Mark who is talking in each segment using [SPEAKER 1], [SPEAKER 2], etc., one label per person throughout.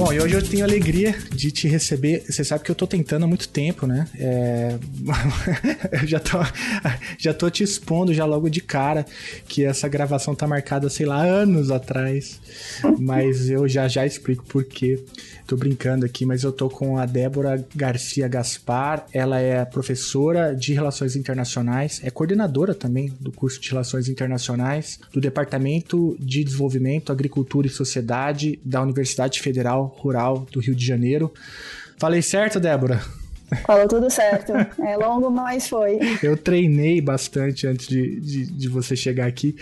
[SPEAKER 1] Bom, e hoje eu tenho alegria de te receber. Você sabe que eu tô tentando há muito tempo, né? É... eu já tô, já tô te expondo já logo de cara que essa gravação tá marcada, sei lá, anos atrás. Mas eu já já explico por quê. Tô brincando aqui, mas eu tô com a Débora Garcia Gaspar. Ela é professora de Relações Internacionais, é coordenadora também do curso de Relações Internacionais do Departamento de Desenvolvimento, Agricultura e Sociedade da Universidade Federal Rural do Rio de Janeiro. Falei certo, Débora?
[SPEAKER 2] Falou tudo certo. É longo, mas foi.
[SPEAKER 1] Eu treinei bastante antes de, de, de você chegar aqui.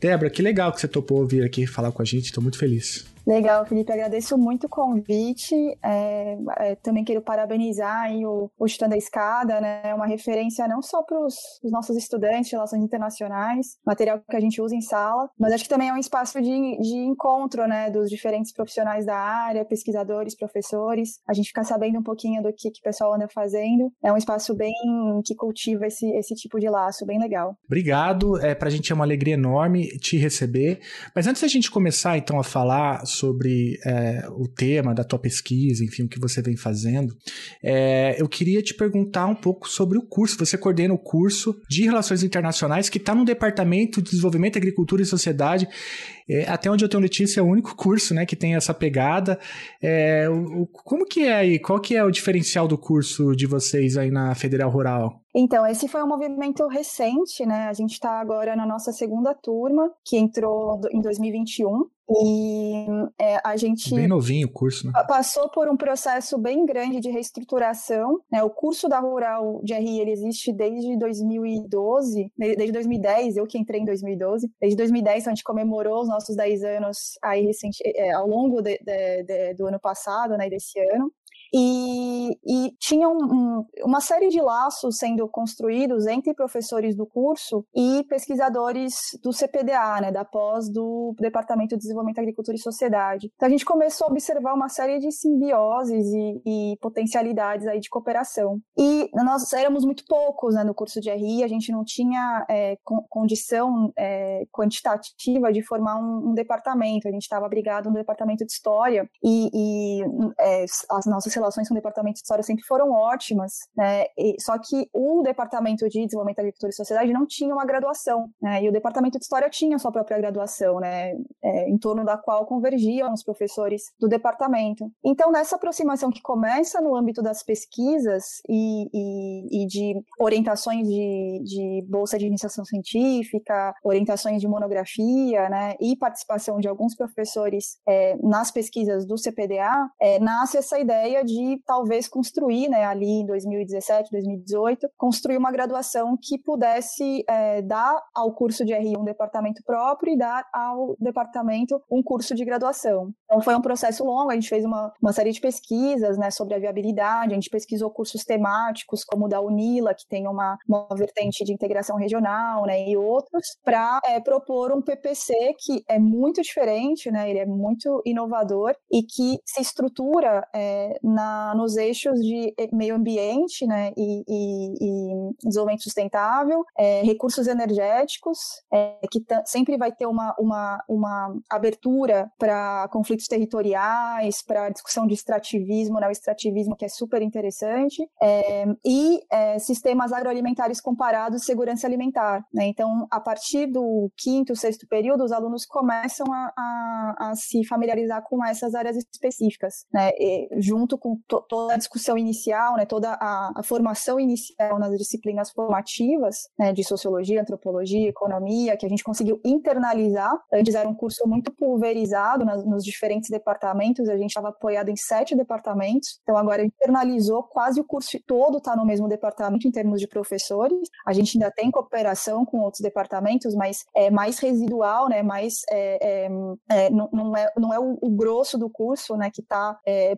[SPEAKER 1] Débora, que legal que você topou vir aqui falar com a gente, estou muito feliz.
[SPEAKER 2] Legal, Felipe, agradeço muito o convite. É, é, também quero parabenizar o, o Chutando Escada, né? É uma referência não só para os nossos estudantes de relações internacionais, material que a gente usa em sala, mas acho que também é um espaço de, de encontro, né, dos diferentes profissionais da área, pesquisadores, professores. A gente fica sabendo um pouquinho do que, que o pessoal anda fazendo. É um espaço bem que cultiva esse, esse tipo de laço, bem legal.
[SPEAKER 1] Obrigado, é, para a gente é uma alegria enorme te receber. Mas antes da gente começar, então, a falar sobre é, o tema da tua pesquisa, enfim, o que você vem fazendo, é, eu queria te perguntar um pouco sobre o curso. Você coordena o curso de Relações Internacionais que está no Departamento de Desenvolvimento, Agricultura e Sociedade. É, até onde eu tenho notícia, é o único curso né, que tem essa pegada. É, o, como que é aí? Qual que é o diferencial do curso de vocês aí na Federal Rural?
[SPEAKER 2] Então, esse foi um movimento recente, né? A gente está agora na nossa segunda turma, que entrou em 2021. E é, a gente.
[SPEAKER 1] Bem novinho o curso, né?
[SPEAKER 2] Passou por um processo bem grande de reestruturação. Né? O curso da Rural de RI ele existe desde 2012, desde 2010, eu que entrei em 2012. Desde 2010 a gente comemorou os nossos 10 anos aí recente, é, ao longo de, de, de, do ano passado, né, desse ano. E, e tinha um, um, uma série de laços sendo construídos entre professores do curso e pesquisadores do CPDA, né, da pós do Departamento de Desenvolvimento, Agricultura e Sociedade. Então a gente começou a observar uma série de simbioses e, e potencialidades aí de cooperação. E nós éramos muito poucos né, no curso de RI, a gente não tinha é, condição é, quantitativa de formar um, um departamento, a gente estava abrigado no departamento de História e, e é, as nossas relações com o departamento de história sempre foram ótimas, né? E, só que o departamento de desenvolvimento, agricultura e sociedade não tinha uma graduação, né? E o departamento de história tinha sua própria graduação, né? É, em torno da qual convergiam os professores do departamento. Então, nessa aproximação que começa no âmbito das pesquisas e, e, e de orientações de, de bolsa de iniciação científica, orientações de monografia, né? E participação de alguns professores é, nas pesquisas do CPDA, é, nasce essa ideia de talvez construir, né, ali em 2017, 2018, construir uma graduação que pudesse é, dar ao curso de RI um departamento próprio e dar ao departamento um curso de graduação. Então foi um processo longo, a gente fez uma, uma série de pesquisas, né, sobre a viabilidade, a gente pesquisou cursos temáticos como o da Unila, que tem uma, uma vertente de integração regional, né, e outros, para é, propor um PPC que é muito diferente, né, ele é muito inovador e que se estrutura é, na, nos eixos de meio ambiente né, e, e, e desenvolvimento sustentável, é, recursos energéticos, é, que sempre vai ter uma, uma, uma abertura para conflitos territoriais, para discussão de extrativismo, né, o extrativismo que é super interessante, é, e é, sistemas agroalimentares comparados e segurança alimentar. Né? Então, a partir do quinto, sexto período, os alunos começam a, a, a se familiarizar com essas áreas específicas, né? E, junto com to, toda a discussão inicial, né, toda a, a, formação inicial nas disciplinas formativas, né, de sociologia, antropologia, economia, que a gente conseguiu internalizar. Antes era um curso muito pulverizado nas, nos diferentes departamentos, a gente estava apoiado em sete departamentos, então agora internalizou quase o curso todo está no mesmo departamento em termos de professores. A gente ainda tem cooperação com outros departamentos, mas é mais residual, né, mais é, é, é não, não, é, não é o, o grosso do curso, né, que está é,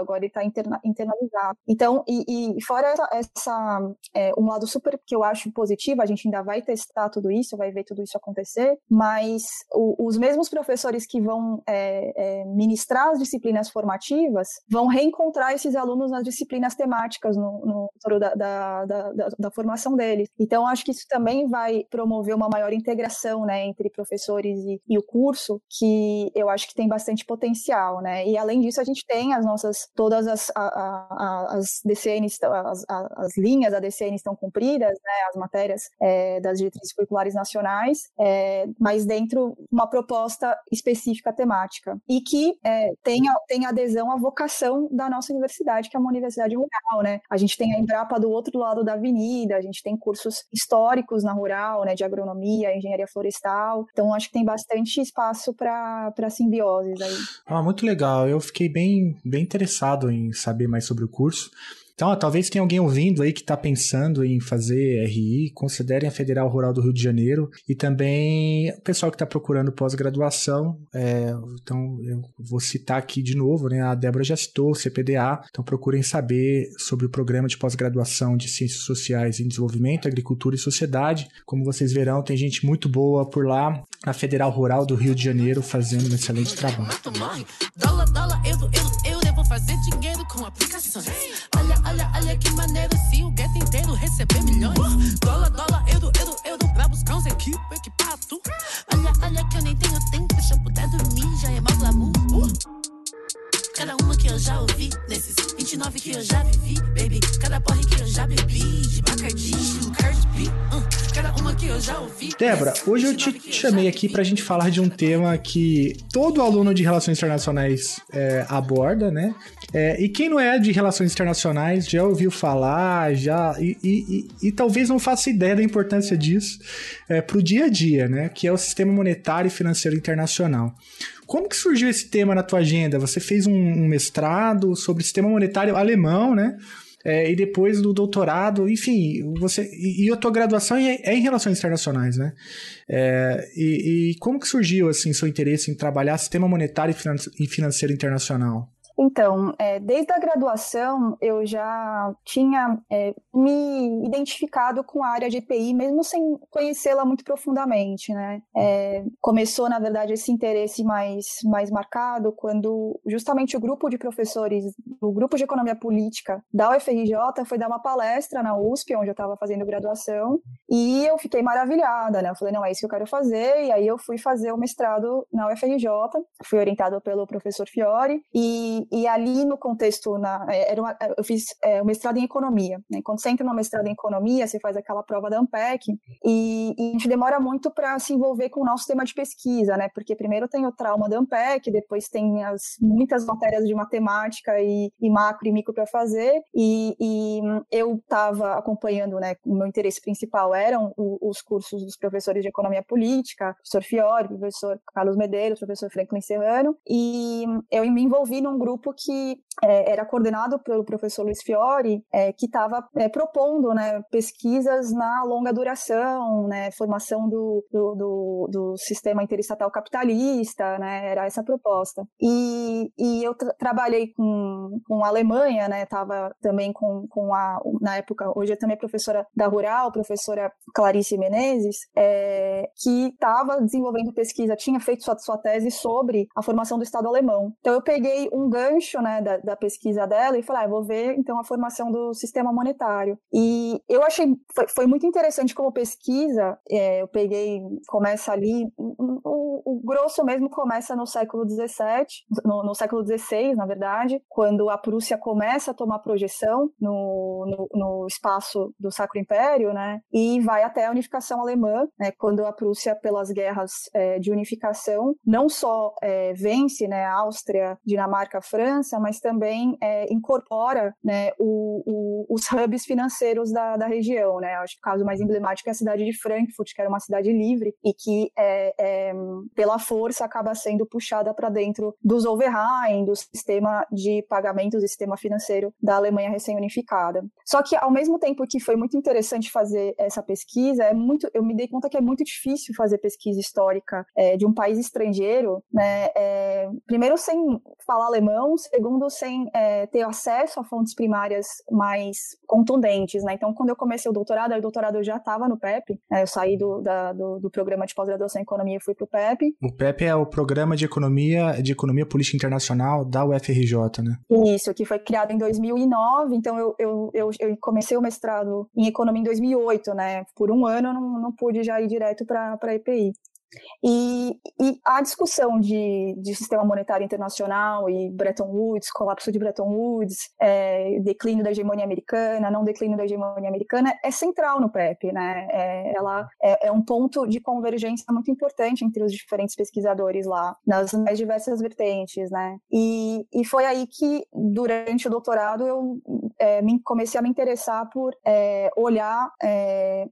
[SPEAKER 2] agora ele está interna, internalizado. Então, e, e fora essa, essa, é, um lado super que eu acho positivo, a gente ainda vai testar tudo isso, vai ver tudo isso acontecer, mas o, os mesmos professores que vão é, é, ministrar as disciplinas formativas vão reencontrar esses alunos nas disciplinas temáticas no, no da, da, da, da, formação deles. Então, acho que isso também vai promover uma maior integração né, entre professores e, e o curso, que eu acho que tem bastante potencial. Né? E além disso, a gente tem as nossas, todas as, a, a, as DCNs, as, as linhas da DCN estão cumpridas, né, as matérias é, das diretrizes curriculares nacionais, é, mas dentro de uma proposta específica temática. E que é, tenha, tenha adesão à vocação da nossa universidade, que é uma universidade rural. Né? A gente tem a Embrapa do outro lado da avenida, a gente tem cursos históricos na rural, né, de agronomia, engenharia florestal. Então, acho que tem bastante espaço para simbioses aí.
[SPEAKER 1] Ah, muito legal. Eu fiquei bem, bem interessado em saber mais sobre o curso. Então, ó, talvez tenha alguém ouvindo aí que está pensando em fazer RI, considerem a Federal Rural do Rio de Janeiro e também o pessoal que está procurando pós-graduação. É, então, eu vou citar aqui de novo, né? A Débora já citou o CPDA, então procurem saber sobre o programa de pós-graduação de Ciências Sociais em Desenvolvimento, Agricultura e Sociedade. Como vocês verão, tem gente muito boa por lá na Federal Rural do Rio de Janeiro fazendo um excelente trabalho. Fazer dinheiro com aplicações. Olha, olha, olha que maneiro se o gueto inteiro receber milhões. Dólar, dólar, euro, euro, euro pra buscar uns equipe, equipado. Olha, olha que eu nem tenho tempo, se eu puder dormir já é mó glamour. Cada uma que eu já ouvi, nesses 29 que eu já vivi, baby. Cada porre que eu já bebi, de Bacardi, Cardi B, uh. Débora, hoje eu te chamei aqui pra gente falar de um tema que todo aluno de Relações Internacionais é, aborda, né? É, e quem não é de relações internacionais já ouviu falar, já e, e, e, e talvez não faça ideia da importância disso é, para o dia a dia, né? Que é o sistema monetário e financeiro internacional. Como que surgiu esse tema na tua agenda? Você fez um, um mestrado sobre sistema monetário alemão, né? É, e depois do doutorado, enfim, você e, e a tua graduação é, é em relações internacionais, né? É, e, e, como que surgiu assim seu interesse em trabalhar sistema monetário e financeiro internacional?
[SPEAKER 2] Então, é, desde a graduação eu já tinha é, me identificado com a área de EPI, mesmo sem conhecê-la muito profundamente, né? É, começou, na verdade, esse interesse mais, mais marcado quando justamente o grupo de professores, o grupo de economia política da UFRJ foi dar uma palestra na USP, onde eu estava fazendo graduação, e eu fiquei maravilhada, né? Eu falei, não, é isso que eu quero fazer, e aí eu fui fazer o mestrado na UFRJ, fui orientado pelo professor Fiore, e e, ali no contexto, na, é, era uma, eu fiz é, o mestrado em economia. Né? Quando você entra no mestrado em economia, você faz aquela prova da ANPEC e, e a gente demora muito para se envolver com o nosso tema de pesquisa, né? Porque primeiro tem o trauma da ANPEC, depois tem as muitas matérias de matemática e, e macro e micro para fazer. E, e eu estava acompanhando, né? O meu interesse principal eram os cursos dos professores de economia política, professor Fiore, professor Carlos Medeiros, professor Franklin Serrano, e eu me envolvi num grupo grupo que é, era coordenado pelo professor Luiz Fiore, é, que estava é, propondo né, pesquisas na longa duração, né, formação do, do, do, do sistema interestatal capitalista, né, era essa a proposta. E, e eu tra trabalhei com, com a Alemanha, estava né, também com, com a, na época, hoje eu também professora da Rural, professora Clarice Menezes, é, que estava desenvolvendo pesquisa, tinha feito sua, sua tese sobre a formação do Estado alemão. Então eu peguei um gancho gancho né, da, da, pesquisa dela e falei, ah, vou ver então a formação do sistema monetário. E eu achei, foi, foi muito interessante como pesquisa, é, eu peguei, começa ali, o, o, grosso mesmo começa no século XVII, no, no, século XVI, na verdade, quando a Prússia começa a tomar projeção no, no, no espaço do Sacro Império, né, e vai até a unificação alemã, né, quando a Prússia, pelas guerras é, de unificação, não só é, vence né, a Áustria, Dinamarca, França, mas também é, incorpora né, o, o, os hubs financeiros da, da região. Né? Acho que o caso mais emblemático é a cidade de Frankfurt, que era uma cidade livre e que, é, é, pela força, acaba sendo puxada para dentro dos Overheim, do sistema de pagamentos e sistema financeiro da Alemanha recém-unificada. Só que, ao mesmo tempo que foi muito interessante fazer essa pesquisa, é muito, eu me dei conta que é muito difícil fazer pesquisa histórica é, de um país estrangeiro, né? É, primeiro sem falar alemão, segundo, sem é, ter acesso a fontes primárias mais contundentes, né? Então, quando eu comecei o doutorado, aí o doutorado eu já estava no PEP, né? eu saí do, da, do, do, programa de pós-graduação em Economia e fui para o PEP.
[SPEAKER 1] O PEP é o Programa de Economia, de Economia Política Internacional da UFRJ, né?
[SPEAKER 2] Isso, que foi criado em 2009, então eu, eu, eu, eu comecei o mestrado em Economia em 2008, né? Por um ano eu não, não pude já ir direto para a EPI. E, e, a discussão de, de, sistema monetário internacional e Bretton Woods, colapso de Bretton Woods, é, declínio da hegemonia americana, não declínio da hegemonia americana, é central no PEP, né? É, ela é, é, um ponto de convergência muito importante entre os diferentes pesquisadores lá, nas mais diversas vertentes, né? E, e foi aí que, durante o doutorado, eu é, me, comecei a me interessar por é, olhar, é,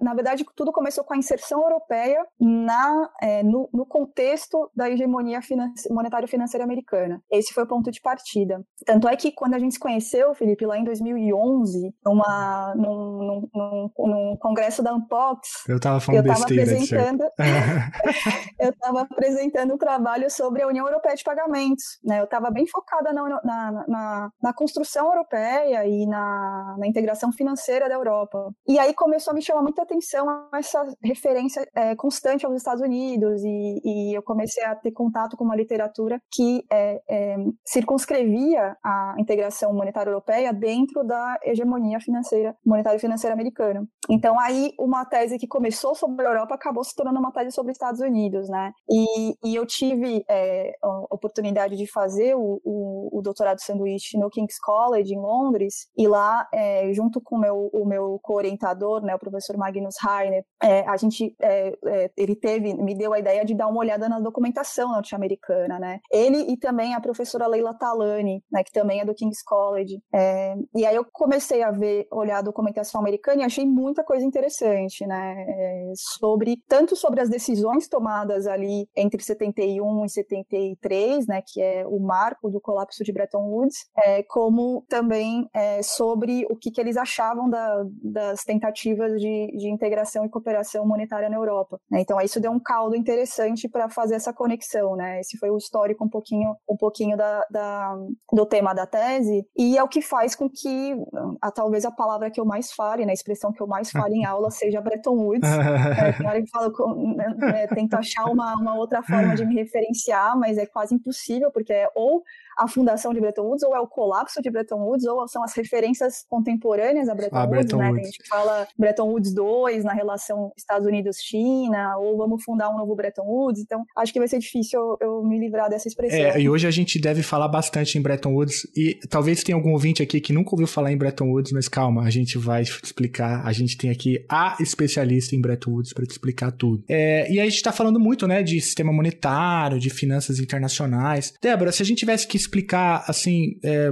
[SPEAKER 2] na verdade, tudo começou com a inserção europeia na, é, no, no, contexto da hegemonia finance, monetário-financeira americana. Esse foi o ponto de partida. Tanto é que quando a gente se conheceu, Felipe, lá em 2011, numa, num, num, num congresso da Unpox,
[SPEAKER 1] eu estava falando eu tava apresentando,
[SPEAKER 2] eu estava apresentando um trabalho sobre a União Europeia de Pagamentos. Né? Eu estava bem focada na, na, na, na construção europeia e na, na integração financeira da Europa. E aí começou a me chamar muita atenção essa referência é, constante aos Estados Unidos e, e, eu comecei a ter contato com uma literatura que é, é, circunscrevia a integração monetária europeia dentro da hegemonia financeira, monetária financeira americana. Então aí uma tese que começou sobre a Europa acabou se tornando uma tese sobre os Estados Unidos, né? E, e eu tive é, a oportunidade de fazer o, o, o doutorado sanduíche no King's College em Londres e lá é, junto com o meu, o meu co-orientador, né, o professor Magnus Heiner, é, a gente é, ele teve, me deu a ideia de dar uma olhada na documentação norte-americana, né? Ele e também a professora Leila Talani, né, que também é do King's College. É, e aí eu comecei a ver, olhar a documentação americana e achei muita coisa interessante, né? É, sobre, tanto sobre as decisões tomadas ali entre 71 e 73, né, que é o marco do colapso de Bretton Woods, é, como também é, sobre o que, que eles achavam da, das tentativas de, de integração e cooperação monetária na Europa. Né? Então, isso deu um caldo interessante para fazer essa conexão, né? Esse foi o histórico um pouquinho, um pouquinho da, da, do tema da tese e é o que faz com que a, talvez a palavra que eu mais fale, né, a expressão que eu mais falo em aula seja Bretton Woods. é, tem hora que falo, né, né, tento achar uma, uma outra forma de me referenciar, mas é quase impossível porque é ou a fundação de Bretton Woods, ou é o colapso de Bretton Woods, ou são as referências contemporâneas a Bretton a Woods, Bretton né? Woods. A gente fala Bretton Woods 2 na relação Estados Unidos-China, ou vamos fundar um novo Bretton Woods. Então, acho que vai ser difícil eu, eu me livrar dessa expressão.
[SPEAKER 1] É, e hoje a gente deve falar bastante em Bretton Woods, e talvez tenha algum ouvinte aqui que nunca ouviu falar em Bretton Woods, mas calma, a gente vai explicar. A gente tem aqui a especialista em Bretton Woods para te explicar tudo. É, e a gente está falando muito, né, de sistema monetário, de finanças internacionais. Débora, se a gente tivesse que explicar, assim, é,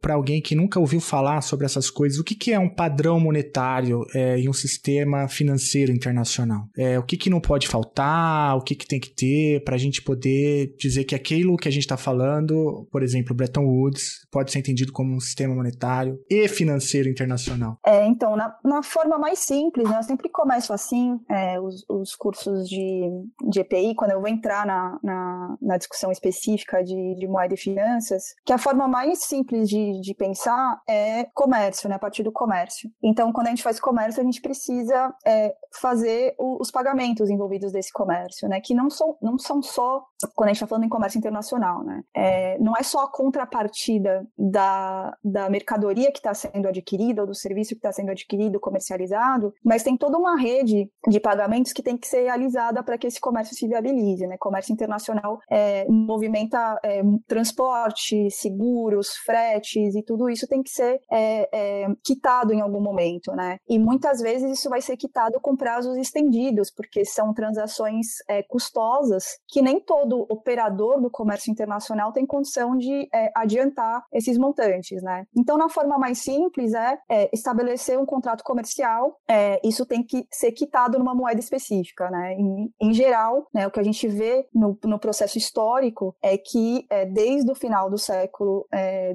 [SPEAKER 1] para alguém que nunca ouviu falar sobre essas coisas, o que, que é um padrão monetário é, em um sistema financeiro internacional? É, o que, que não pode faltar? O que, que tem que ter para a gente poder dizer que aquilo que a gente está falando, por exemplo, Bretton Woods, pode ser entendido como um sistema monetário e financeiro internacional?
[SPEAKER 2] É, então, na, na forma mais simples, né, eu sempre começo assim, é, os, os cursos de, de EPI, quando eu vou entrar na, na, na discussão específica de, de moeda e finanças, que a forma mais simples de, de pensar é comércio, né? A partir do comércio. Então, quando a gente faz comércio, a gente precisa é, fazer o, os pagamentos envolvidos desse comércio, né? Que não são, não são só, quando a gente está falando em comércio internacional, né? É, não é só a contrapartida da, da mercadoria que está sendo adquirida ou do serviço que está sendo adquirido, comercializado, mas tem toda uma rede de pagamentos que tem que ser realizada para que esse comércio se viabilize, né? Comércio internacional é, movimenta é, transporte seguros, fretes e tudo isso tem que ser é, é, quitado em algum momento, né? E muitas vezes isso vai ser quitado com prazos estendidos, porque são transações é, custosas que nem todo operador do comércio internacional tem condição de é, adiantar esses montantes, né? Então, na forma mais simples é, é estabelecer um contrato comercial, é, isso tem que ser quitado numa moeda específica, né? Em, em geral, né, o que a gente vê no, no processo histórico é que desde o final do século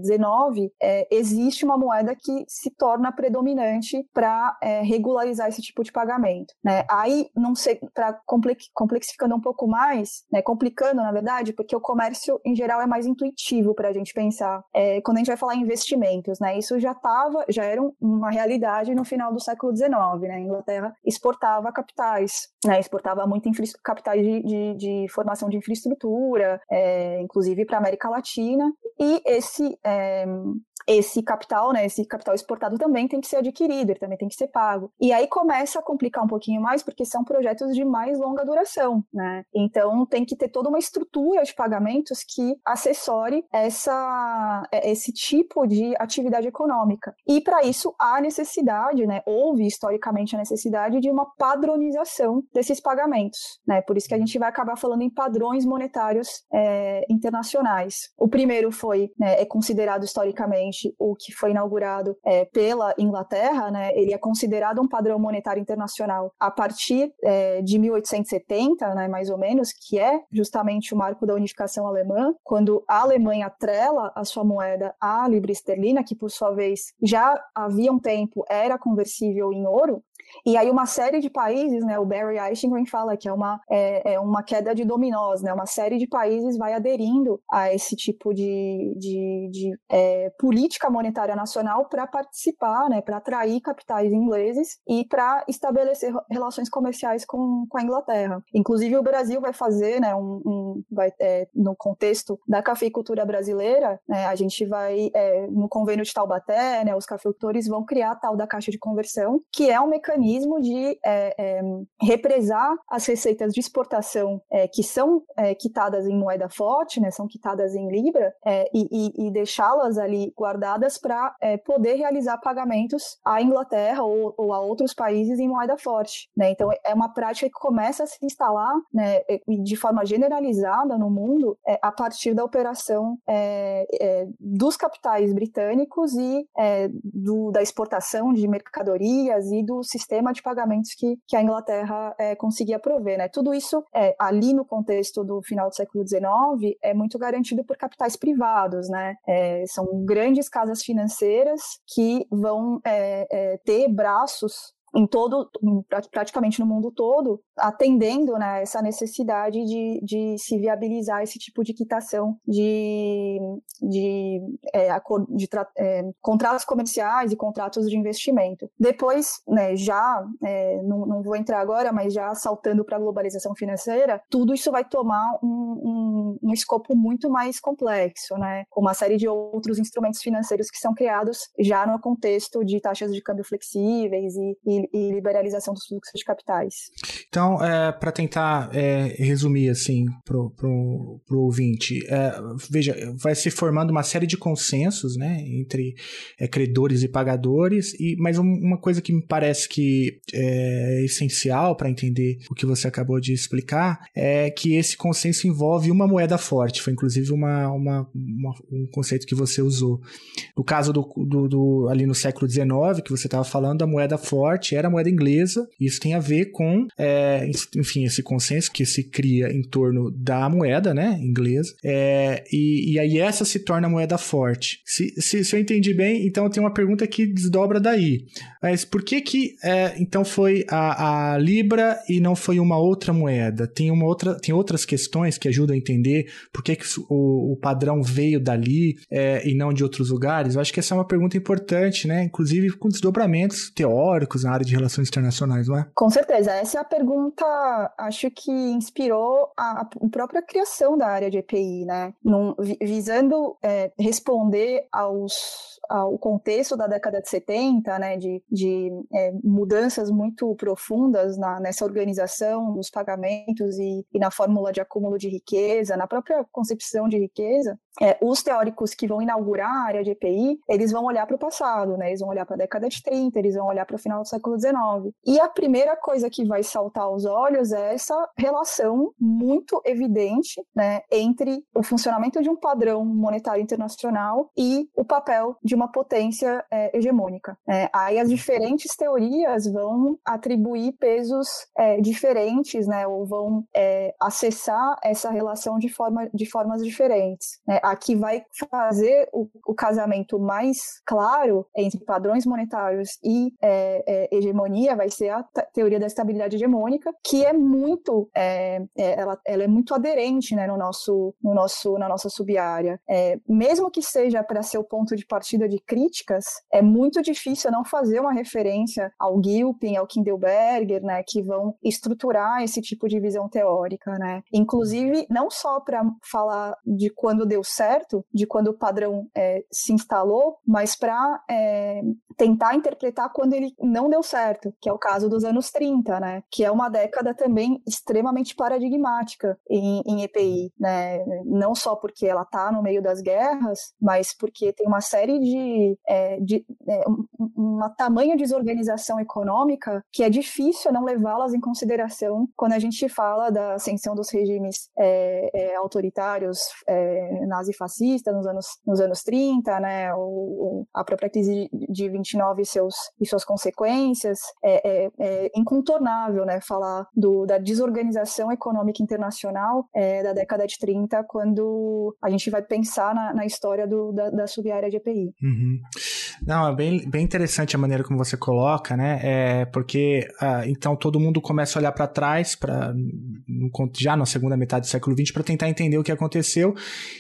[SPEAKER 2] XIX, é, é, existe uma moeda que se torna predominante para é, regularizar esse tipo de pagamento. Né? Aí, para complexificando um pouco mais, né, complicando na verdade, porque o comércio em geral é mais intuitivo para a gente pensar. É, quando a gente vai falar em investimentos, né, isso já estava, já era uma realidade no final do século XIX, né, a Inglaterra exportava capitais, né, exportava muito capitais de, de, de, formação de infraestrutura, é, inclusive para a América Latina, e esse é, esse capital, né, esse capital exportado também tem que ser adquirido, ele também tem que ser pago. E aí começa a complicar um pouquinho mais, porque são projetos de mais longa duração, né? Então tem que ter toda uma estrutura de pagamentos que acessore essa, é, esse tipo de atividade econômica. E para isso há necessidade, né, houve historicamente a necessidade de uma padronização desses pagamentos, né? Por isso que a gente vai acabar falando em padrões monetários é, internacionais. O primeiro foi, né, é considerado historicamente o que foi inaugurado é, pela Inglaterra, né, ele é considerado um padrão monetário internacional a partir é, de 1870, né, mais ou menos, que é justamente o marco da unificação alemã, quando a Alemanha atrela a sua moeda à libra esterlina, que por sua vez já havia um tempo era conversível em ouro, e aí uma série de países, né, o Barry Eichengreen fala que é uma, é, é, uma queda de dominós, né, uma série de países vai aderindo a esse tipo de, de, de é, política monetária nacional para participar, né, para atrair capitais ingleses e para estabelecer relações comerciais com, com a Inglaterra. Inclusive o Brasil vai fazer, né, um, um vai, é, no contexto da cafeicultura brasileira, né, a gente vai, é, no convênio de Taubaté, né, os cafeicultores vão criar a tal da caixa de conversão, que é um mecanismo mecanismo de é, é, represar as receitas de exportação é, que são é, quitadas em moeda forte, né, são quitadas em libra, é, e, e, e deixá-las ali guardadas para é, poder realizar pagamentos à Inglaterra ou, ou, a outros países em moeda forte. Né? Então, é uma prática que começa a se instalar né, de forma generalizada no mundo a partir da operação dos capitais britânicos e do, da exportação de mercadorias e do sistema sistema de pagamentos que, que a Inglaterra é, conseguia prover. Né? Tudo isso, é, ali no contexto do final do século XIX, é muito garantido por capitais privados. Né? É, são grandes casas financeiras que vão ter braços em todo, praticamente no mundo todo, atendendo né, essa necessidade de, de se viabilizar esse tipo de quitação de, de, é, de é, contratos comerciais e contratos de investimento. Depois, né, já, é, não, não, vou entrar agora, mas já saltando para a globalização financeira, tudo isso vai tomar um, um, um, escopo muito mais complexo, né, com uma série de outros instrumentos financeiros que são criados já no contexto de taxas de câmbio flexíveis e, e e, liberalização dos fluxos de capitais.
[SPEAKER 1] Então, é, para tentar é, resumir assim pro, pro ouvinte, é, veja, vai se formando uma série de consensos, né, entre é, credores e pagadores, e mas uma coisa que me parece que é essencial para entender o que você acabou de explicar é que esse consenso envolve uma moeda forte. Foi inclusive uma, uma, uma um conceito que você usou. No caso do, do, do ali no século XIX que você estava falando, a moeda forte era a moeda inglesa. Isso tem a ver com, é, enfim, esse consenso que se cria em torno da moeda, né, inglesa. É, e, e, aí essa se torna a moeda forte. Se, se, se, eu entendi bem, então tem uma pergunta que desdobra daí. Mas por que que, é, então, foi a, a libra e não foi uma outra moeda? Tem uma outra, tem outras questões que ajudam a entender por que, que o, o padrão veio dali é, e não de outros lugares? Eu acho que essa é uma pergunta importante, né? Inclusive com desdobramentos teóricos na área de relações internacionais, não é?
[SPEAKER 2] Com certeza. Essa é a pergunta, acho que inspirou a, a própria criação da área de EPI, né? Num, visando é, responder aos, ao contexto da década de 70, né? De, de é, mudanças muito profundas na, nessa organização dos pagamentos e, e, na fórmula de acúmulo de riqueza, na própria concepção de riqueza, é, os teóricos que vão inaugurar a área de EPI, eles vão olhar para o passado, né? Eles vão olhar para a década de 30, eles vão olhar para o final do século XIX. E a primeira coisa que vai saltar aos olhos é essa relação muito evidente, né, entre o funcionamento de um padrão monetário internacional e o papel de uma potência é, hegemônica. É, aí as diferentes teorias vão atribuir pesos é, diferentes, né, ou vão é, acessar essa relação de, forma, de formas diferentes. Né? a que vai fazer o, o casamento mais claro entre padrões monetários e é, é, hegemonia vai ser a teoria da estabilidade hegemônica, que é muito, ela, ela, é muito aderente né, no nosso, no nosso, na nossa subárea. Mesmo que seja para ser o ponto de partida de críticas, é muito difícil não fazer uma referência ao Gilpin, ao Kindleberger, né, que vão estruturar esse tipo de visão teórica, né? Inclusive, não só para falar de quando deu certo, de quando o padrão é, se instalou, mas para é, tentar interpretar quando ele não deu certo, que é o caso dos anos 30, né? Que é uma década também extremamente paradigmática em, em EPI, né? Não só porque ela está no meio das guerras, mas porque tem uma série de, é, de é, uma tamanha desorganização econômica que é difícil não levá-las em consideração quando a gente fala da ascensão dos regimes é, é autoritários é, nazifascistas nos anos, nos anos 30, né? O, a própria crise de 29 e, seus, e suas consequências, é, é, é incontornável né, falar do, da desorganização econômica internacional é, da década de 30, quando a gente vai pensar na, na história do, da, da subárea de EPI.
[SPEAKER 1] Uhum. Não, é bem, bem interessante a maneira como você coloca, né? É porque ah, então todo mundo começa a olhar para trás, para já na segunda metade do século XX, para tentar entender o que aconteceu.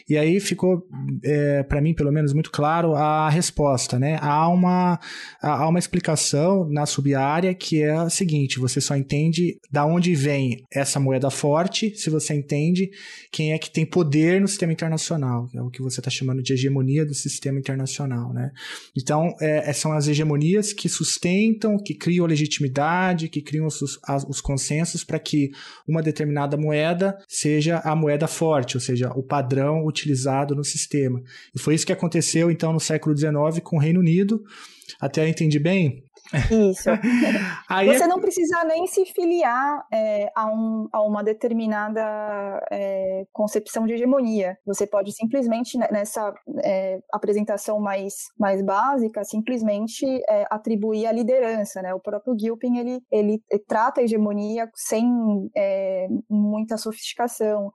[SPEAKER 1] E aí ficou, é, para mim, pelo menos, muito claro a resposta, né? Há uma, há uma explicação na subárea que é a seguinte: você só entende da onde vem essa moeda forte se você entende quem é que tem poder no sistema internacional, é o que você está chamando de hegemonia do sistema internacional, né? Então, é, é, são as hegemonias que sustentam, que criam legitimidade, que criam os, os consensos para que uma determinada moeda seja a moeda forte, ou seja, o padrão utilizado no sistema. E foi isso que aconteceu, então, no século XIX com o Reino Unido. Até eu entendi bem,
[SPEAKER 2] isso. Você é... não precisa nem se filiar é, a, um, a, uma determinada é, concepção de hegemonia. Você pode simplesmente, nessa é, apresentação mais, mais básica, simplesmente é, atribuir a liderança. Né? O próprio Gilpin ele, ele trata a hegemonia sem é, muita sofisticação,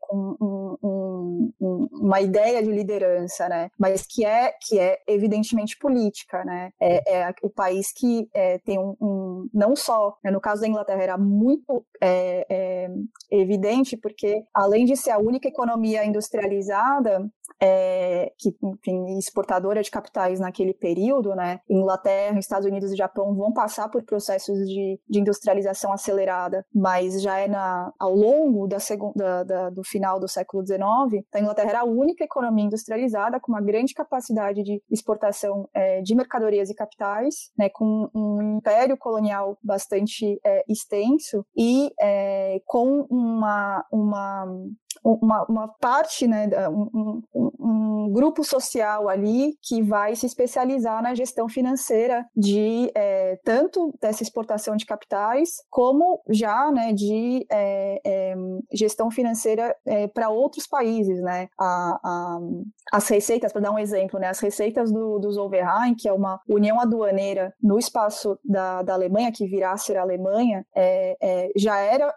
[SPEAKER 2] com um, um, uma ideia de liderança, né? mas que é, que é evidentemente política. Né? é o país que é, tem um, um, não só, né, no caso da Inglaterra era muito é, é, evidente, porque além de ser a única economia industrializada, é, que, enfim, exportadora de capitais naquele período, né? Inglaterra, Estados Unidos e Japão vão passar por processos de, de industrialização acelerada, mas já é na, ao longo da segunda, da, do final do século XIX, a Inglaterra era a única economia industrializada com uma grande capacidade de exportação é, de mercadorias e capitais, né? Com um império colonial bastante é, extenso e é, com uma, uma uma, uma parte, né, um, um, um, grupo social ali que vai se especializar na gestão financeira de é, tanto dessa exportação de capitais, como já né, de é, é, gestão financeira é, para outros países. Né? A, a, as receitas, para dar um exemplo, né, as receitas do, do Zollverein, que é uma união aduaneira no espaço da, da Alemanha, que virá a ser a Alemanha, é, é, já era,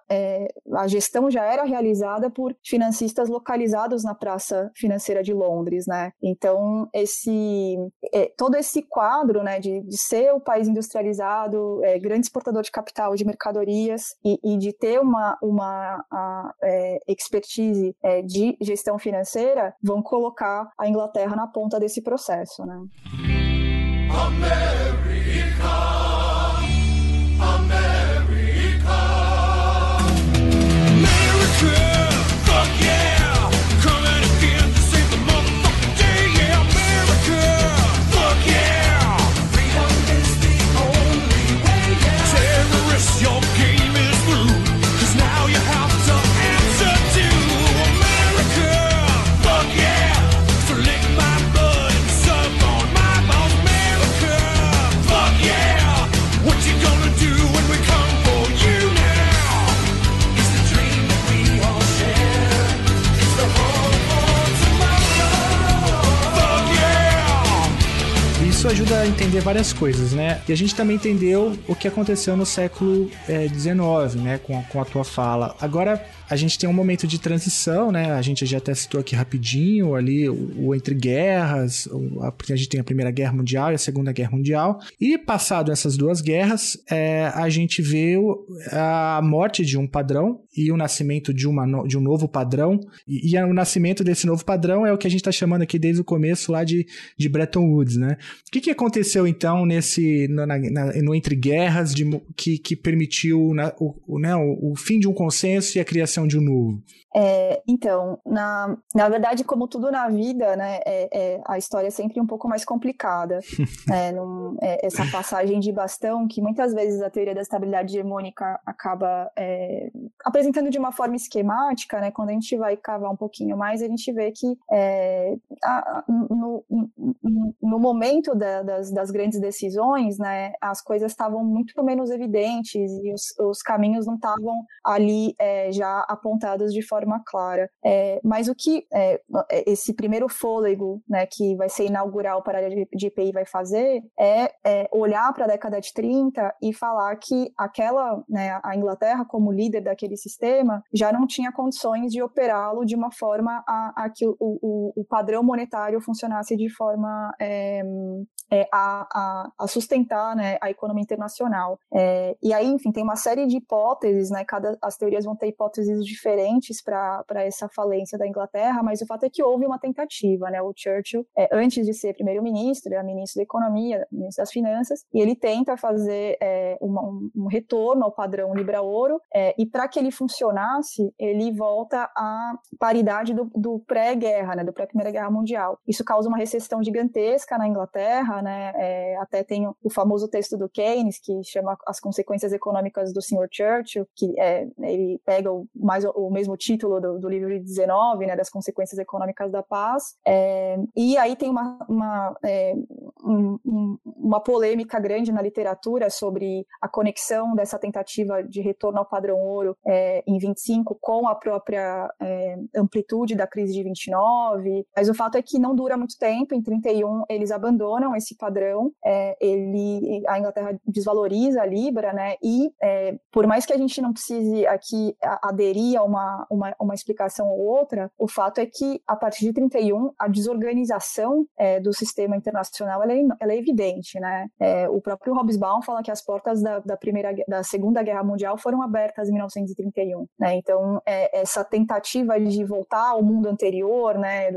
[SPEAKER 2] a gestão já era realizada por financistas localizados na Praça Financeira de Londres, né? Então, esse, é, todo esse quadro, né, de, de ser o país industrializado, é, grande exportador de capital, de mercadorias, e, e de ter uma, uma a, é, expertise é, de gestão financeira, vão colocar a Inglaterra na ponta desse processo, né?
[SPEAKER 1] ajuda a entender várias coisas, né? E a gente também entendeu o que aconteceu no século eh, XIX, é, né? Com, com a tua fala. Agora, a gente tem um momento de transição, né? A gente já até citou aqui rapidinho ali o, o entre guerras, o, a, a gente tem a Primeira Guerra Mundial e a Segunda Guerra Mundial. E passado essas duas guerras, é, a gente vê a morte de um padrão e o nascimento de, uma, de um novo padrão. E, e o nascimento desse novo padrão é o que a gente está chamando aqui desde o começo lá de, de Bretton Woods, né? O que, que aconteceu então nesse no, na, no entre guerras de, que, que permitiu né, o, o, né, o, o fim de um consenso e a criação de um novo?
[SPEAKER 2] É, então, na, na verdade, como tudo na vida, né, é, é a história é sempre um pouco mais complicada. é, num, é, essa passagem de bastão, que muitas vezes a teoria da estabilidade hegemônica acaba é, apresentando de uma forma esquemática, né, quando a gente vai cavar um pouquinho mais, a gente vê que é, a, no, no, momento da, das, das, grandes decisões, né, as coisas estavam muito menos evidentes e os, os caminhos não estavam ali já apontados de forma clara. É, mas o que é, esse primeiro fôlego, né, que vai ser inaugural para a área de, IPI vai fazer, é, é olhar para a década de 30 e falar que aquela, né, a Inglaterra como líder daquele sistema já não tinha condições de operá-lo de uma forma a, a que o, o, o, padrão monetário funcionasse de forma é, é, a, a, a, sustentar né, a economia internacional. É, e aí, enfim, tem uma série de hipóteses, né, cada, as teorias vão ter hipóteses diferentes para essa falência da Inglaterra, mas o fato é que houve uma tentativa. Né, o Churchill, é, antes de ser primeiro-ministro, era ministro da Economia, ministro das Finanças, e ele tenta fazer é, uma, um, um, retorno ao padrão Libra-Ouro, é, e para que ele funcionasse, ele volta à paridade do, do pré-guerra, né, do pré-Primeira Guerra Mundial. Isso causa uma recessão gigantesca na Inglaterra, né? É, até tem o famoso texto do Keynes que chama As Consequências Econômicas do Sr. Churchill, que é, ele pega o, mais o, mesmo título do, do, livro de 19, né? Das Consequências Econômicas da Paz. É, e aí tem uma, uma, é, um, uma polêmica grande na literatura sobre a conexão dessa tentativa de retorno ao padrão ouro é, em 25 com a própria é, amplitude da crise de 29. Mas o fato é que não dura muito tempo. Em 31 eles abandonam esse padrão, é, ele, a Inglaterra desvaloriza a Libra, né? E é, por mais que a gente não precise aqui aderir a uma, uma, uma, explicação ou outra, o fato é que a partir de 31 a desorganização é, do sistema internacional ela é, ela é evidente, né? É, o próprio Hobsbawm fala que as portas da, da primeira, da Segunda Guerra Mundial foram abertas em 1931, né? Então é, essa tentativa de voltar ao mundo anterior, né?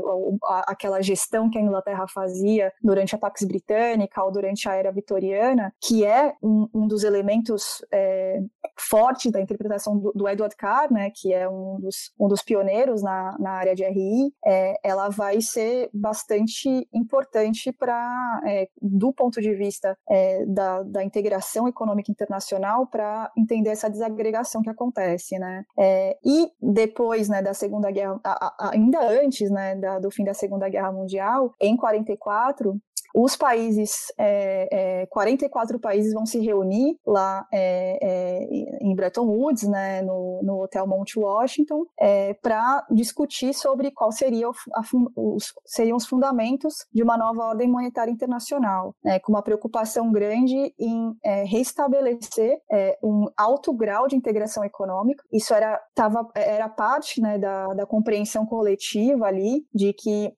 [SPEAKER 2] Aquela gestão que a Inglaterra fazia durante a Pax britânica ou durante a era vitoriana, que é um, um dos elementos é, fortes da interpretação do, do, Edward Carr, né, que é um dos, um dos pioneiros na, na área de RI, é, ela vai ser bastante importante para, é, do ponto de vista é, da, da integração econômica internacional, para entender essa desagregação que acontece, né? É, e depois, né, da Segunda Guerra, a, a, ainda antes, né, da, do fim da Segunda Guerra Mundial, em 44, os países, é, é, 44 países vão se reunir lá é, é em Bretton Woods, né, no, no Hotel Mount Washington, é, para discutir sobre qual seria o, a, os, seriam os fundamentos de uma nova ordem monetária internacional, né, com uma preocupação grande em é, restabelecer um alto grau de integração econômica. Isso era, tava, era parte né, da, da compreensão coletiva ali de que,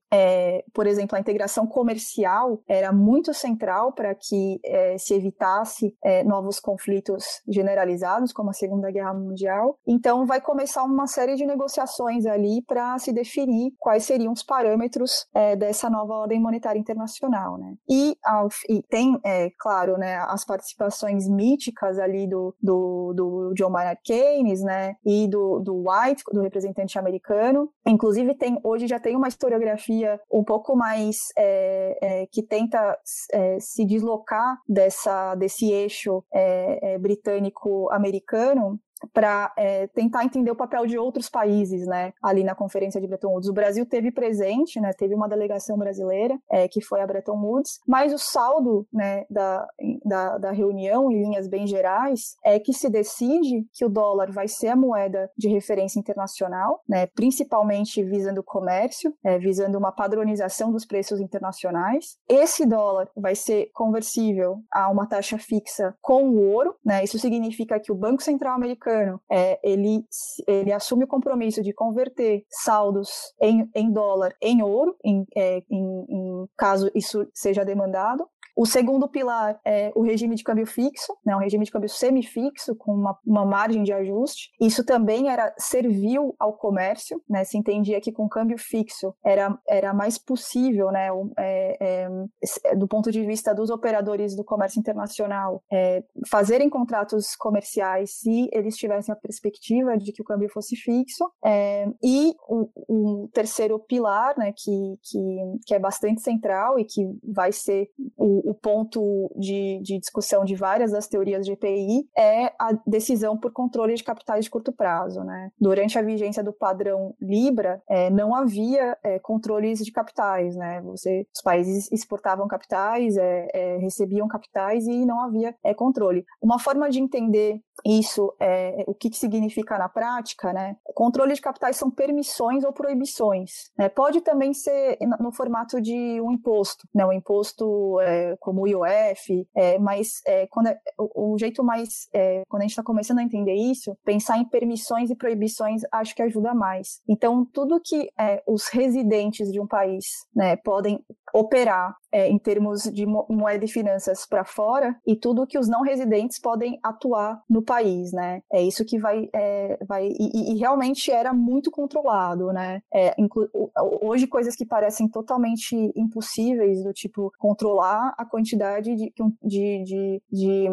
[SPEAKER 2] por exemplo, a integração comercial era muito central para que é, se evitasse é, novos conflitos generalizados, como a Segunda Guerra Mundial. Então, vai começar uma série de negociações ali para se definir quais seriam os parâmetros é, dessa nova ordem monetária internacional, né? E, ao, e tem, é, claro, né, as participações míticas ali do, do, do John Maynard Keynes, né, e do, do White, do representante americano. Inclusive, tem hoje já tem uma historiografia um pouco mais é, é, que tem tenta é, se deslocar dessa, desse eixo é, é, britânico-americano para é, tentar entender o papel de outros países, né, ali na conferência de Bretton Woods. O Brasil teve presente, né, teve uma delegação brasileira é, que foi a Bretton Woods, mas o saldo, né, da, da, da, reunião, em linhas bem gerais, é que se decide que o dólar vai ser a moeda de referência internacional, né, principalmente visando o comércio, é, visando uma padronização dos preços internacionais. Esse dólar vai ser conversível a uma taxa fixa com o ouro, né, isso significa que o Banco Central americano é, ele, ele assume o compromisso de converter saldos em, em dólar em ouro, em, é, em, em caso isso seja demandado, o segundo pilar é o regime de câmbio fixo, né, um regime de câmbio semifixo com uma, uma margem de ajuste. Isso também era servil ao comércio, né, se entendia que com câmbio fixo era, era mais possível, né, é, é, do ponto de vista dos operadores do comércio internacional, é, fazerem contratos comerciais se eles tivessem a perspectiva de que o câmbio fosse fixo. É, e o, o, terceiro pilar, né, que, que, que é bastante central e que vai ser o, o ponto de, de, discussão de várias das teorias de EPI é a decisão por controle de capitais de curto prazo. Né? Durante a vigência do padrão Libra, é, não havia é, controles de capitais. Né? Você, os países exportavam capitais, é, é recebiam capitais e não havia é, controle. Uma forma de entender isso, é, o que, que, significa na prática, né? Controle de capitais são permissões ou proibições. Né? Pode também ser no formato de um imposto, né? Um imposto é, como o IOF, é, mas é, quando é, o, o, jeito mais, é, quando a gente está começando a entender isso, pensar em permissões e proibições acho que ajuda mais. Então, tudo que é, os residentes de um país né, podem operar é, em termos de moeda e finanças para fora e tudo que os não residentes podem atuar no país, né? É isso que vai, é, vai e, e, realmente era muito controlado, né? É, hoje coisas que parecem totalmente impossíveis, do tipo controlar a quantidade de, de, de, de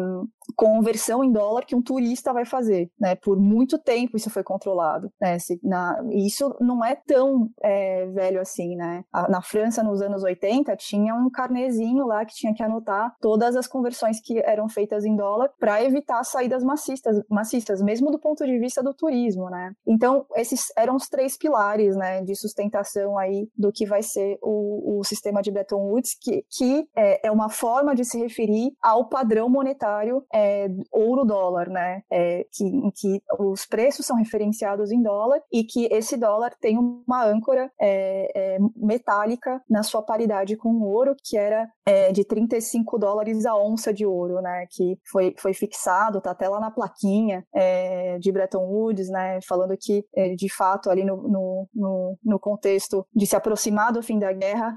[SPEAKER 2] conversão em dólar que um turista vai fazer, né? Por muito tempo isso foi controlado, né? Se, na, isso não é tão é, velho assim, né? Na França, nos anos 80, tinha um carnezinho lá que tinha que anotar todas as conversões que eram feitas em dólar para evitar saídas macistas, macistas, mesmo do ponto de vista do turismo, né? Então, esses eram os três pilares, né, de sustentação aí do que vai ser o, o sistema de Bretton Woods, que, que é, é uma forma de se referir ao padrão monetário é, ouro-dólar, né? É, que, em que os preços são referenciados em dólar e que esse dólar tem uma âncora é, é metálica na sua paridade com o ouro, que era é, de 35 dólares a onça de ouro, né? Que foi, foi fixado, tá até lá na plaquinha é, de Bretton Woods, né? Falando que, de fato, ali no, no, no, no, contexto de se aproximar do fim da guerra,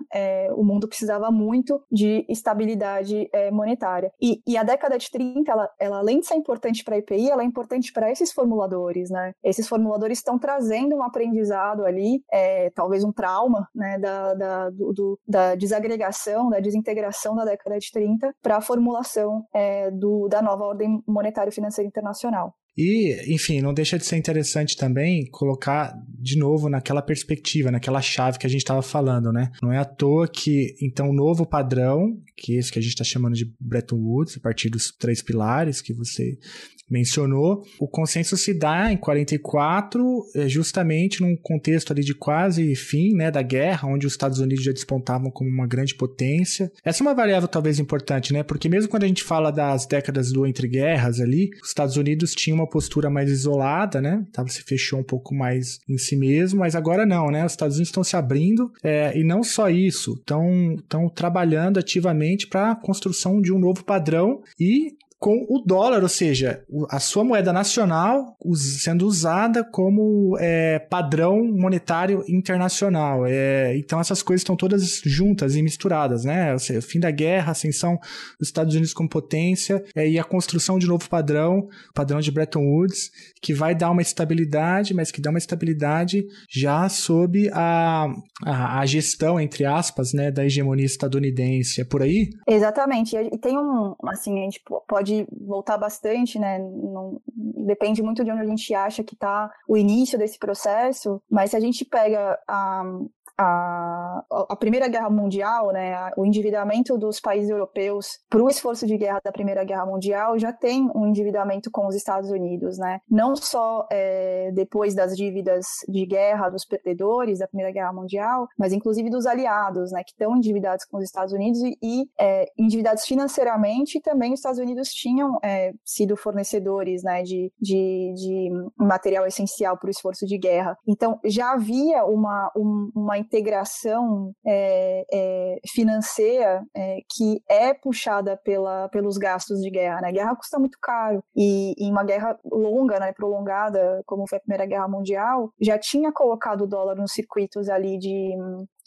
[SPEAKER 2] o mundo precisava muito de estabilidade monetária. E, e a década de 30 ela, ela além de ser importante para a EPI, ela é importante para esses formuladores, né? Esses formuladores estão trazendo um aprendizado ali, é, talvez um trauma, né, da, da, do, da desagregação, da desintegração da década de 30 para a formulação é, do, da nova ordem monetária e financeira internacional.
[SPEAKER 1] E, enfim, não deixa de ser interessante também colocar de novo naquela perspectiva, naquela chave que a gente estava falando, né? Não é à toa que, então, o novo padrão, que é esse que a gente está chamando de Bretton Woods, a partir dos três pilares que você mencionou, o consenso se dá em 44, é, justamente num contexto ali de quase fim né, da guerra, onde os Estados Unidos já despontavam como uma grande potência. Essa é uma variável talvez importante, né? Porque mesmo quando a gente fala das décadas do entre guerras ali, os Estados Unidos tinham uma postura mais isolada, né? Tava, se fechou um pouco mais em si mesmo, mas agora não, né? Os Estados Unidos estão se abrindo é, e não só isso, estão trabalhando ativamente para a construção de um novo padrão e com o dólar, ou seja, a sua moeda nacional sendo usada como é, padrão monetário internacional. É, então essas coisas estão todas juntas e misturadas, né? Ou seja, o fim da guerra, a ascensão dos Estados Unidos como potência é, e a construção de novo padrão, padrão de Bretton Woods, que vai dar uma estabilidade, mas que dá uma estabilidade já sob a, a, a gestão, entre aspas, né, da hegemonia estadunidense. É por aí?
[SPEAKER 2] Exatamente. E tem um, assim, a gente pode pode voltar bastante, né? Não, depende muito de onde a gente acha que está o início desse processo, mas se a gente pega a, a, a Primeira Guerra Mundial, né, o endividamento dos países europeus para o esforço de guerra da Primeira Guerra Mundial já tem um endividamento com os Estados Unidos, né? Não só é, depois das dívidas de guerra dos perdedores da Primeira Guerra Mundial, mas inclusive dos aliados, né, que estão endividados com os Estados Unidos e, e é, endividados financeiramente. Também os Estados Unidos tinham é, sido fornecedores, né, de, de, de material essencial para o esforço de guerra. Então já havia uma, um, uma integração é, é, financeira é, que é puxada pela, pelos gastos de guerra. Né? A guerra custa muito caro e, e uma guerra longa, né, prolongada, como foi a Primeira Guerra Mundial, já tinha colocado o dólar nos circuitos ali de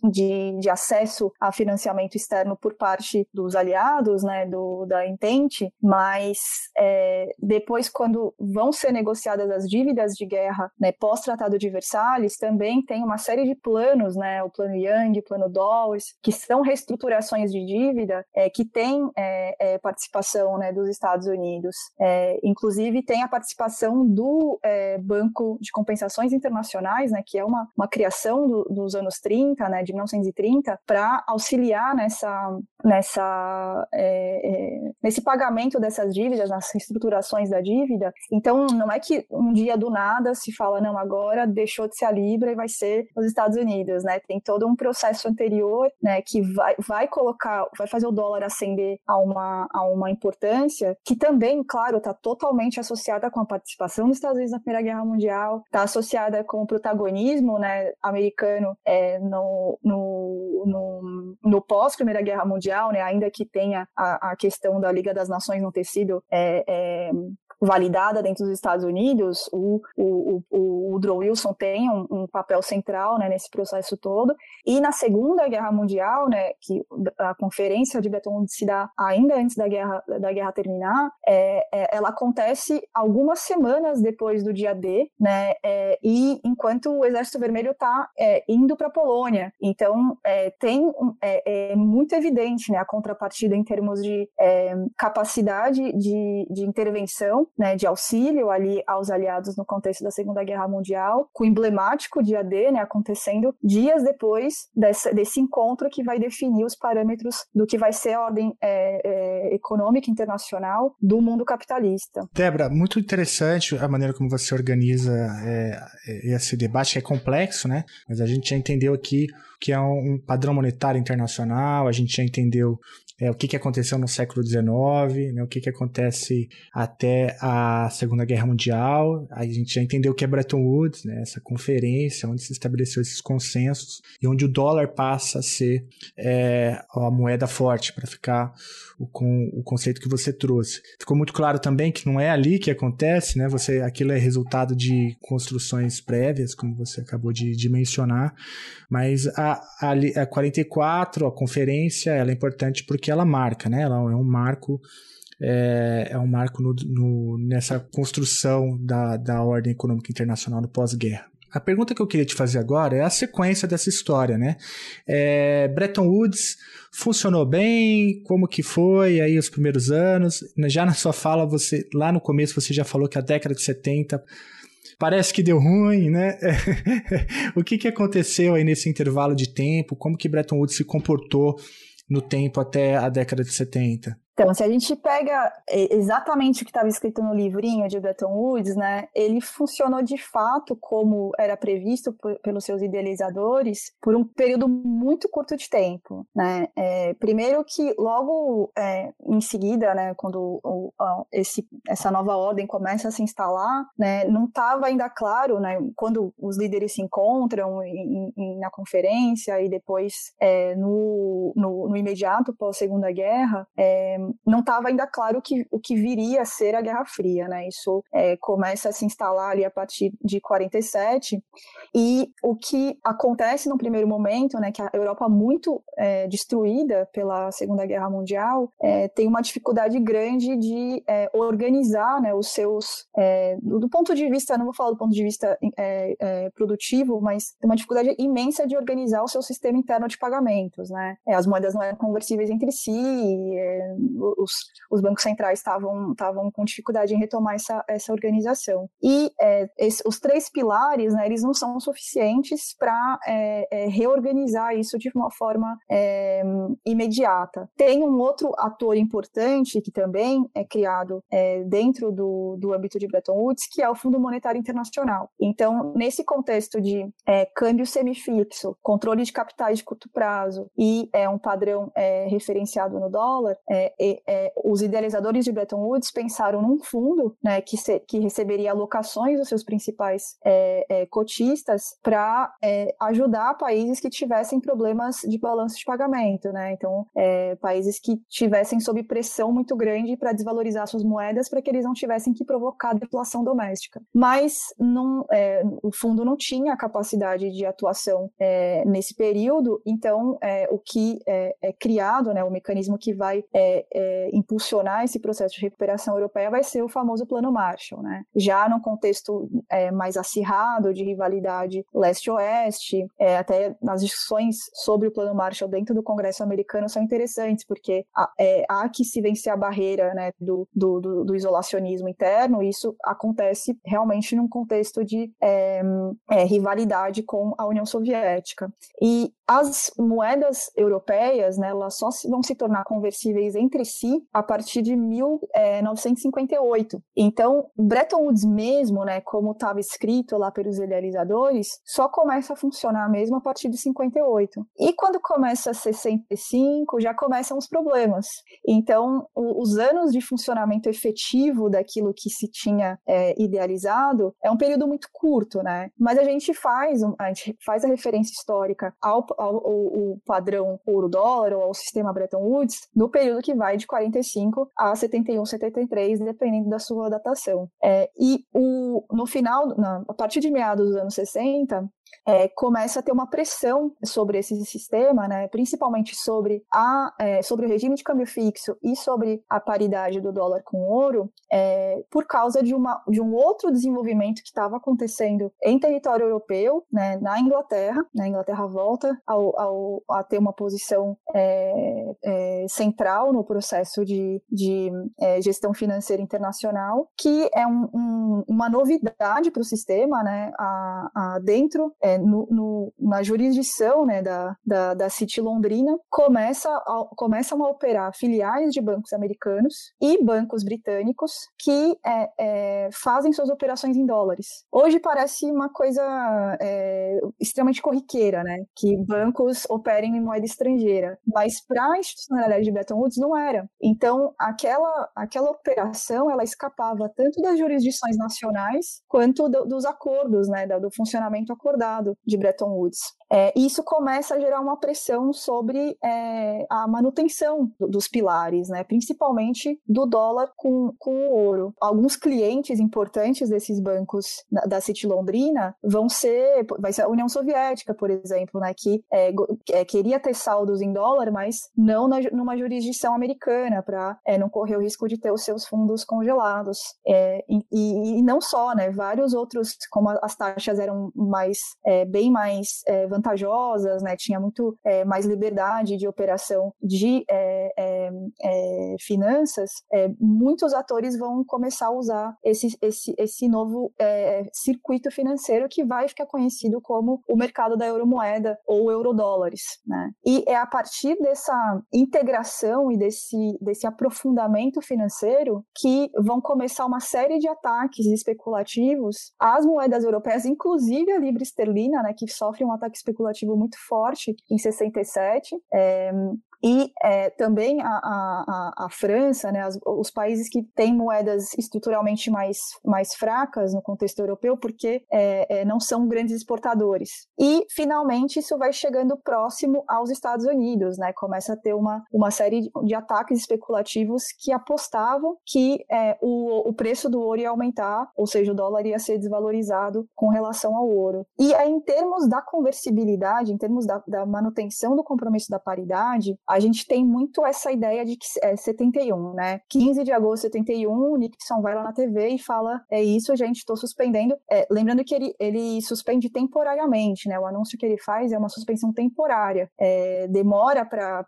[SPEAKER 2] de, de, acesso a financiamento externo por parte dos aliados, né, do, da Entente, mas é, depois, quando vão ser negociadas as dívidas de guerra né, pós-Tratado de Versalhes, também tem uma série de planos, né, o Plano Young, o Plano Dawes, que são reestruturações de dívida é, que têm é, é participação né, dos Estados Unidos. É, inclusive, tem a participação do é, Banco de Compensações Internacionais, né, que é uma, uma criação do, dos anos 30, né, de 1930 para auxiliar nessa, nessa, é, é, nesse pagamento dessas dívidas, nas reestruturações da dívida. Então, não é que um dia do nada se fala, não, agora deixou de ser a Libra e vai ser os Estados Unidos, né? Tem todo um processo anterior, né, que vai, vai colocar, vai fazer o dólar ascender a uma, a uma importância que também, claro, está totalmente associada com a participação dos Estados Unidos na Primeira Guerra Mundial, está associada com o protagonismo, né, americano é, no, no, no, no pós-Primeira Guerra Mundial, né, ainda que tenha a, a, questão da Liga das Nações não ter sido é, é, validada dentro dos Estados Unidos, o, o, o, Woodrow Wilson tem um, um, papel central né, nesse processo todo. E na Segunda Guerra Mundial, né, que a conferência de Bretton Woods se dá ainda antes da guerra, da guerra terminar, é, é, ela acontece algumas semanas depois do dia D, né, é, e enquanto o Exército Vermelho está é, indo para a Polônia. Então, é, tem é, é, muito evidente né, a contrapartida em termos de capacidade de, de intervenção né, de auxílio ali aos aliados no contexto da Segunda Guerra Mundial, com o emblemático dia D, né, acontecendo dias depois desse, desse encontro que vai definir os parâmetros do que vai ser a ordem é, é, econômica internacional do mundo capitalista.
[SPEAKER 1] Débora, muito interessante a maneira como você organiza é, é esse debate, que é complexo, né? Mas a gente já entendeu aqui que é um padrão monetário internacional, a gente já entendeu é, o que, que aconteceu no século XIX, né, o que, que acontece até a Segunda Guerra Mundial. A gente já entendeu o que é Bretton Woods, né, essa conferência onde se estabeleceu esses consensos e onde o dólar passa a ser é, a moeda forte para ficar com o conceito que você trouxe. Ficou muito claro também que não é ali que acontece, né? Você, aquilo é resultado de construções prévias, como você acabou de, de mencionar, mas a, a, a 44, a conferência, ela é importante porque ela marca, né? Ela é um marco é, é um marco no, no, nessa construção da, da ordem econômica internacional no pós-guerra. A pergunta que eu queria te fazer agora é a sequência dessa história, né? É, Bretton Woods funcionou bem? Como que foi aí os primeiros anos? Já na sua fala, você lá no começo você já falou que a década de 70 parece que deu ruim, né? o que, que aconteceu aí nesse intervalo de tempo? Como que Bretton Woods se comportou no tempo até a década de 70?
[SPEAKER 2] Então, se a gente pega exatamente o que estava escrito no livrinho de Bretton Woods, né, ele funcionou de fato como era previsto pelos seus idealizadores por um período muito curto de tempo, né? É, primeiro que logo é, em seguida, né, quando o, esse, essa nova ordem começa a se instalar, né, não estava ainda claro, né, quando os líderes se encontram em, em, na conferência e depois é, no, no, no, imediato pós Segunda Guerra, é, não estava ainda claro o que, o que viria a ser a Guerra Fria, né? Isso é, começa a se instalar ali a partir de 47 e o que acontece no primeiro momento, né, que a Europa muito é, destruída pela Segunda Guerra Mundial é, tem uma dificuldade grande de é, organizar, né, os seus é, do, ponto de vista, não vou falar do ponto de vista é, produtivo, mas tem uma dificuldade imensa de organizar o seu sistema interno de pagamentos, né? as moedas não eram conversíveis entre si, os, os bancos centrais estavam com dificuldade em retomar essa, essa organização. E é, esse, os três pilares, né, eles não são suficientes para é, é, reorganizar isso de uma forma é, imediata. Tem um outro ator importante que também é criado é, dentro do, do âmbito de Bretton Woods, que é o Fundo Monetário Internacional. Então, nesse contexto de é, câmbio semifixo, controle de capitais de curto prazo e é um padrão referenciado no dólar, é, é, os idealizadores de Bretton Woods pensaram num fundo né, que, se, que receberia alocações dos seus principais é, é, cotistas para ajudar países que tivessem problemas de balanço de pagamento, né? Então, países que tivessem sob pressão muito grande para desvalorizar suas moedas para que eles não tivessem que provocar deflação doméstica. Mas não, o fundo não tinha capacidade de atuação nesse período, então o que é, é, criado, né, o mecanismo que vai é, é, impulsionar esse processo de recuperação europeia vai ser o famoso Plano Marshall. Né? Já num contexto é, mais acirrado de rivalidade leste-oeste, é, até nas discussões sobre o Plano Marshall dentro do Congresso americano são interessantes, porque há, há que se vencer a barreira né, do, do, do, do, isolacionismo interno, isso acontece realmente num contexto de rivalidade com a União Soviética. E as moedas europeias, né, elas só vão se tornar conversíveis entre si a partir de 1958. É, então, Bretton Woods mesmo, né, como estava escrito lá pelos idealizadores, só começa a funcionar mesmo a partir de 58. E quando começa 65, já começam os problemas. Então, o, os anos de funcionamento efetivo daquilo que se tinha é, idealizado é um período muito curto, né? Mas a gente faz, a gente faz a referência histórica ao, ao, ao, ao padrão ouro-dólar ou ao sistema Bretton Woods no período que vai de 45 a 71, 73, dependendo da sua datação. É, e o, no final, na, a partir de meados dos anos 60, é, começa a ter uma pressão sobre esse sistema, né, principalmente sobre, a, é, sobre o regime de câmbio fixo e sobre a paridade do dólar com o ouro, é, por causa de, uma, de um outro desenvolvimento que estava acontecendo em território europeu, né, na Inglaterra. Né, a Inglaterra volta ao, ao, a ter uma posição é, é, central no processo de, de é, gestão financeira internacional, que é um, um, uma novidade para o sistema, né, a, a dentro é, no, no, na jurisdição né, da, da, da City Londrina, começa a, começam a operar filiais de bancos americanos e bancos britânicos que é, é, fazem suas operações em dólares. Hoje parece uma coisa é, extremamente corriqueira, né? Que bancos operem em moeda estrangeira. Mas para a institucionalidade de Bretton Woods não era. Então, aquela, aquela operação, ela escapava tanto das jurisdições nacionais quanto do, dos acordos, né? Do funcionamento acordado de Bretton Woods. É, isso começa a gerar uma pressão sobre é, a manutenção dos pilares, né, principalmente do dólar com, com o ouro. Alguns clientes importantes desses bancos da, City Londrina vão ser, vai ser a União Soviética, por exemplo, né, que é, é queria ter saldos em dólar, mas não na, numa jurisdição americana, para é, não correr o risco de ter os seus fundos congelados. É, e, e, não só, né, vários outros, como as taxas eram mais é, bem mais é, vantajosas, né? Tinha muito é, mais liberdade de operação de é, é, é, finanças. muitos atores vão começar a usar esse, esse, esse novo circuito financeiro que vai ficar conhecido como o mercado da euromoeda ou eurodólares, né? E é a partir dessa integração e desse, desse aprofundamento financeiro que vão começar uma série de ataques especulativos às moedas europeias, inclusive a libra esterlina Carolina, né, que sofre um ataque especulativo muito forte em 67. É, e é, também a, a, a, França, né, as, os países que têm moedas estruturalmente mais, mais fracas no contexto europeu, porque é, é, não são grandes exportadores. E, finalmente, isso vai chegando próximo aos Estados Unidos, né, começa a ter uma, uma série de ataques especulativos que apostavam que é, o, o preço do ouro ia aumentar, ou seja, o dólar ia ser desvalorizado com relação ao ouro. E aí, em termos da conversibilidade, em termos da, da manutenção do compromisso da paridade, a gente tem muito essa ideia de que é 71, né? 15 de agosto de 71, o Nixon vai lá na TV e fala: é isso, gente, estou suspendendo. É, lembrando que ele, ele suspende temporariamente, né? O anúncio que ele faz é uma suspensão temporária. É, demora para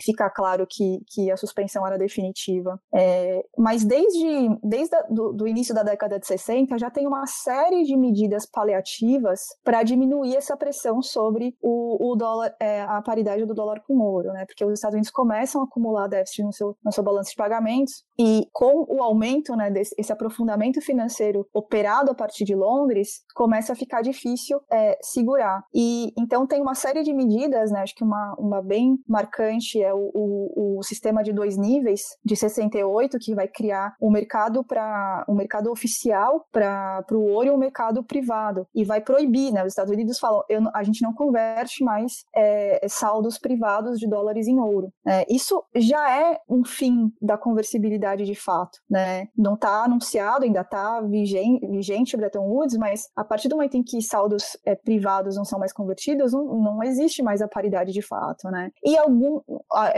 [SPEAKER 2] ficar claro que, que a suspensão era definitiva. É, mas desde, desde do início da década de 60 já tem uma série de medidas paliativas para diminuir essa pressão sobre o, o dólar, é, a paridade do dólar com o ouro, né? Porque os Estados Unidos começam a acumular déficit no seu, no seu balanço de pagamentos e com o aumento, né, desse esse aprofundamento financeiro operado a partir de Londres, começa a ficar difícil é, segurar. E então tem uma série de medidas, né? Acho que uma, uma bem marcante é o, o, o sistema de dois níveis de 68 que vai criar um mercado para um mercado oficial para o ouro e um mercado privado e vai proibir, né? Os Estados Unidos falam, eu, a gente não converte mais é, saldos privados de dólares em ouro. É, isso já é um fim da conversibilidade de fato, né? Não está anunciado, ainda está vigente, vigente Bretton Woods, mas a partir do momento em que saldos é, privados não são mais convertidos, não, não existe mais a paridade de fato, né? E algum,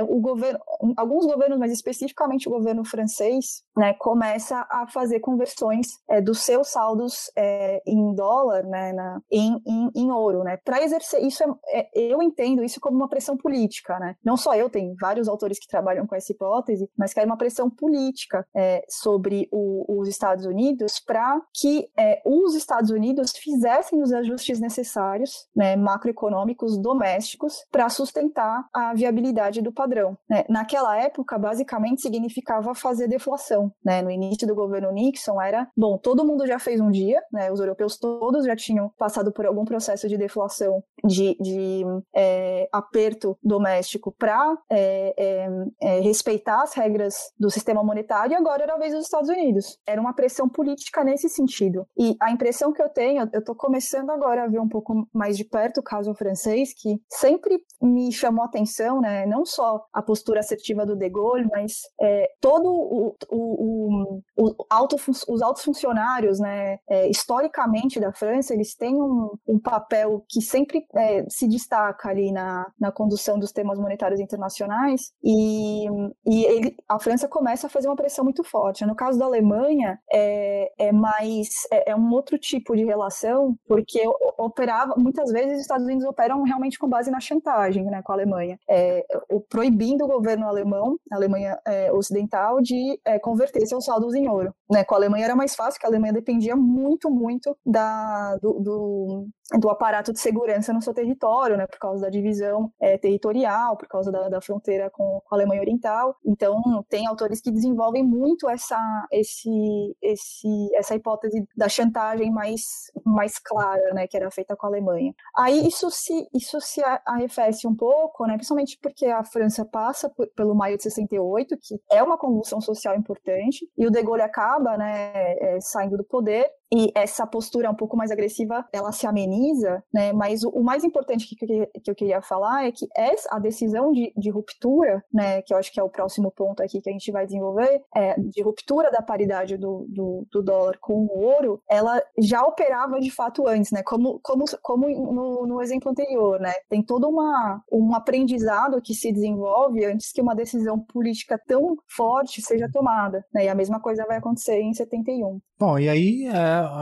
[SPEAKER 2] o governo, alguns governos, mas especificamente o governo francês, né, começa a fazer conversões é, dos seus saldos é, em dólar, né, na, em, em, em, ouro, né? Para exercer isso, é, é, eu entendo isso como uma pressão política, né? Não só eu, tem vários autores que trabalham com essa hipótese, mas que é uma pressão política é, sobre o, os Estados Unidos para que é, os Estados Unidos fizessem os ajustes necessários, né, macroeconômicos domésticos para sustentar a viabilidade do padrão. Né? Naquela época, basicamente significava fazer deflação. Né? No início do governo Nixon era, bom, todo mundo já fez um dia, né? os europeus todos já tinham passado por algum processo de deflação, de, de é, aperto doméstico para é, é, é, respeitar as regras do sistema monetário, e agora era a vez dos Estados Unidos. Era uma pressão política nesse sentido. E a impressão que eu tenho, eu estou começando agora a ver um pouco mais de perto o caso francês, que sempre me chamou atenção, né? Não só a postura assertiva do De Gaulle, mas é, todo o, o, o, o alto, os altos funcionários, né? É, historicamente da França, eles têm um, um papel que sempre é, se destaca ali na, na condução dos temas monetários internacionais e, e ele, a França começa a fazer uma pressão muito forte. No caso da Alemanha, é, é mais é, é um outro tipo de relação, porque operava muitas vezes os Estados Unidos operam realmente com base na chantagem, né, com a Alemanha, é, o, proibindo o governo alemão, Alemanha é, ocidental, de é, converter seus saldos em ouro. Né, com a Alemanha era mais fácil, porque a Alemanha dependia muito, muito da, do, do, do aparato de segurança no seu território, né, por causa da divisão é, territorial, por causa da, da fronteira com, com, a Alemanha Oriental. Então, tem autores que desenvolvem muito essa, esse, esse, essa hipótese da chantagem mais, mais clara, né, que era feita com a Alemanha. Aí isso se, isso se arrefece um pouco, né, principalmente porque a França passa por, pelo maio de 68, que é uma convulsão social importante, e o De Gaulle acaba né, é, saindo do poder, e essa postura um pouco mais agressiva, ela se ameniza, né? Mas o, o mais importante que, que, que, eu queria falar é que essa, a decisão de, de, ruptura, né? Que eu acho que é o próximo ponto aqui que a gente vai desenvolver, é, de ruptura da paridade do, do, do dólar com o ouro, ela já operava de fato antes, né? Como, como, como no, no exemplo anterior, né? Tem todo uma, um aprendizado que se desenvolve antes que uma decisão política tão forte seja tomada, né? E a mesma coisa vai acontecer em 71.
[SPEAKER 1] Bom, e aí é,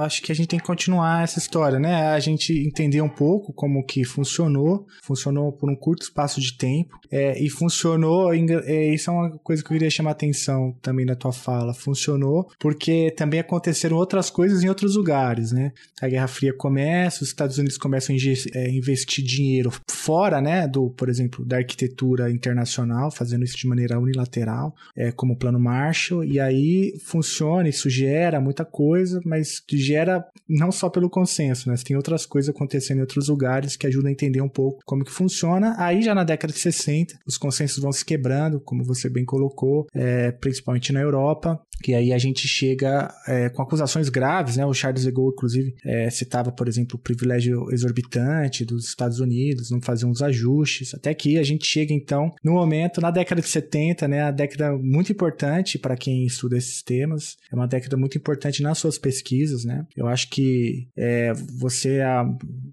[SPEAKER 1] acho que a gente tem que continuar essa história, né? A gente entender um pouco como que funcionou, funcionou por um curto espaço de tempo, é, e funcionou, é, isso é uma coisa que eu queria chamar atenção também na tua fala, funcionou porque também aconteceram outras coisas em outros lugares, né? A Guerra Fria começa, os Estados Unidos começam a é, investir dinheiro fora, né, do, por exemplo, da arquitetura internacional, fazendo isso de maneira unilateral, é, como o Plano Marshall, e aí funciona, isso gera muita coisa, mas gera não só pelo consenso, né? Tem outras coisas acontecendo em outros lugares que ajudam a entender um pouco como que funciona. Aí já na década de 60, os consensos vão se quebrando, como você bem colocou, é, principalmente na Europa, que aí a gente chega é, com acusações graves, né? O Charles de Gaulle, inclusive, é, citava, por exemplo, o privilégio exorbitante dos Estados Unidos, não fazer uns ajustes, até que a gente chega, então, no momento, na década de 70, né? A década muito importante para quem estuda esses temas, é uma década muito importante nas suas pesquisas, né? Eu acho que é, você é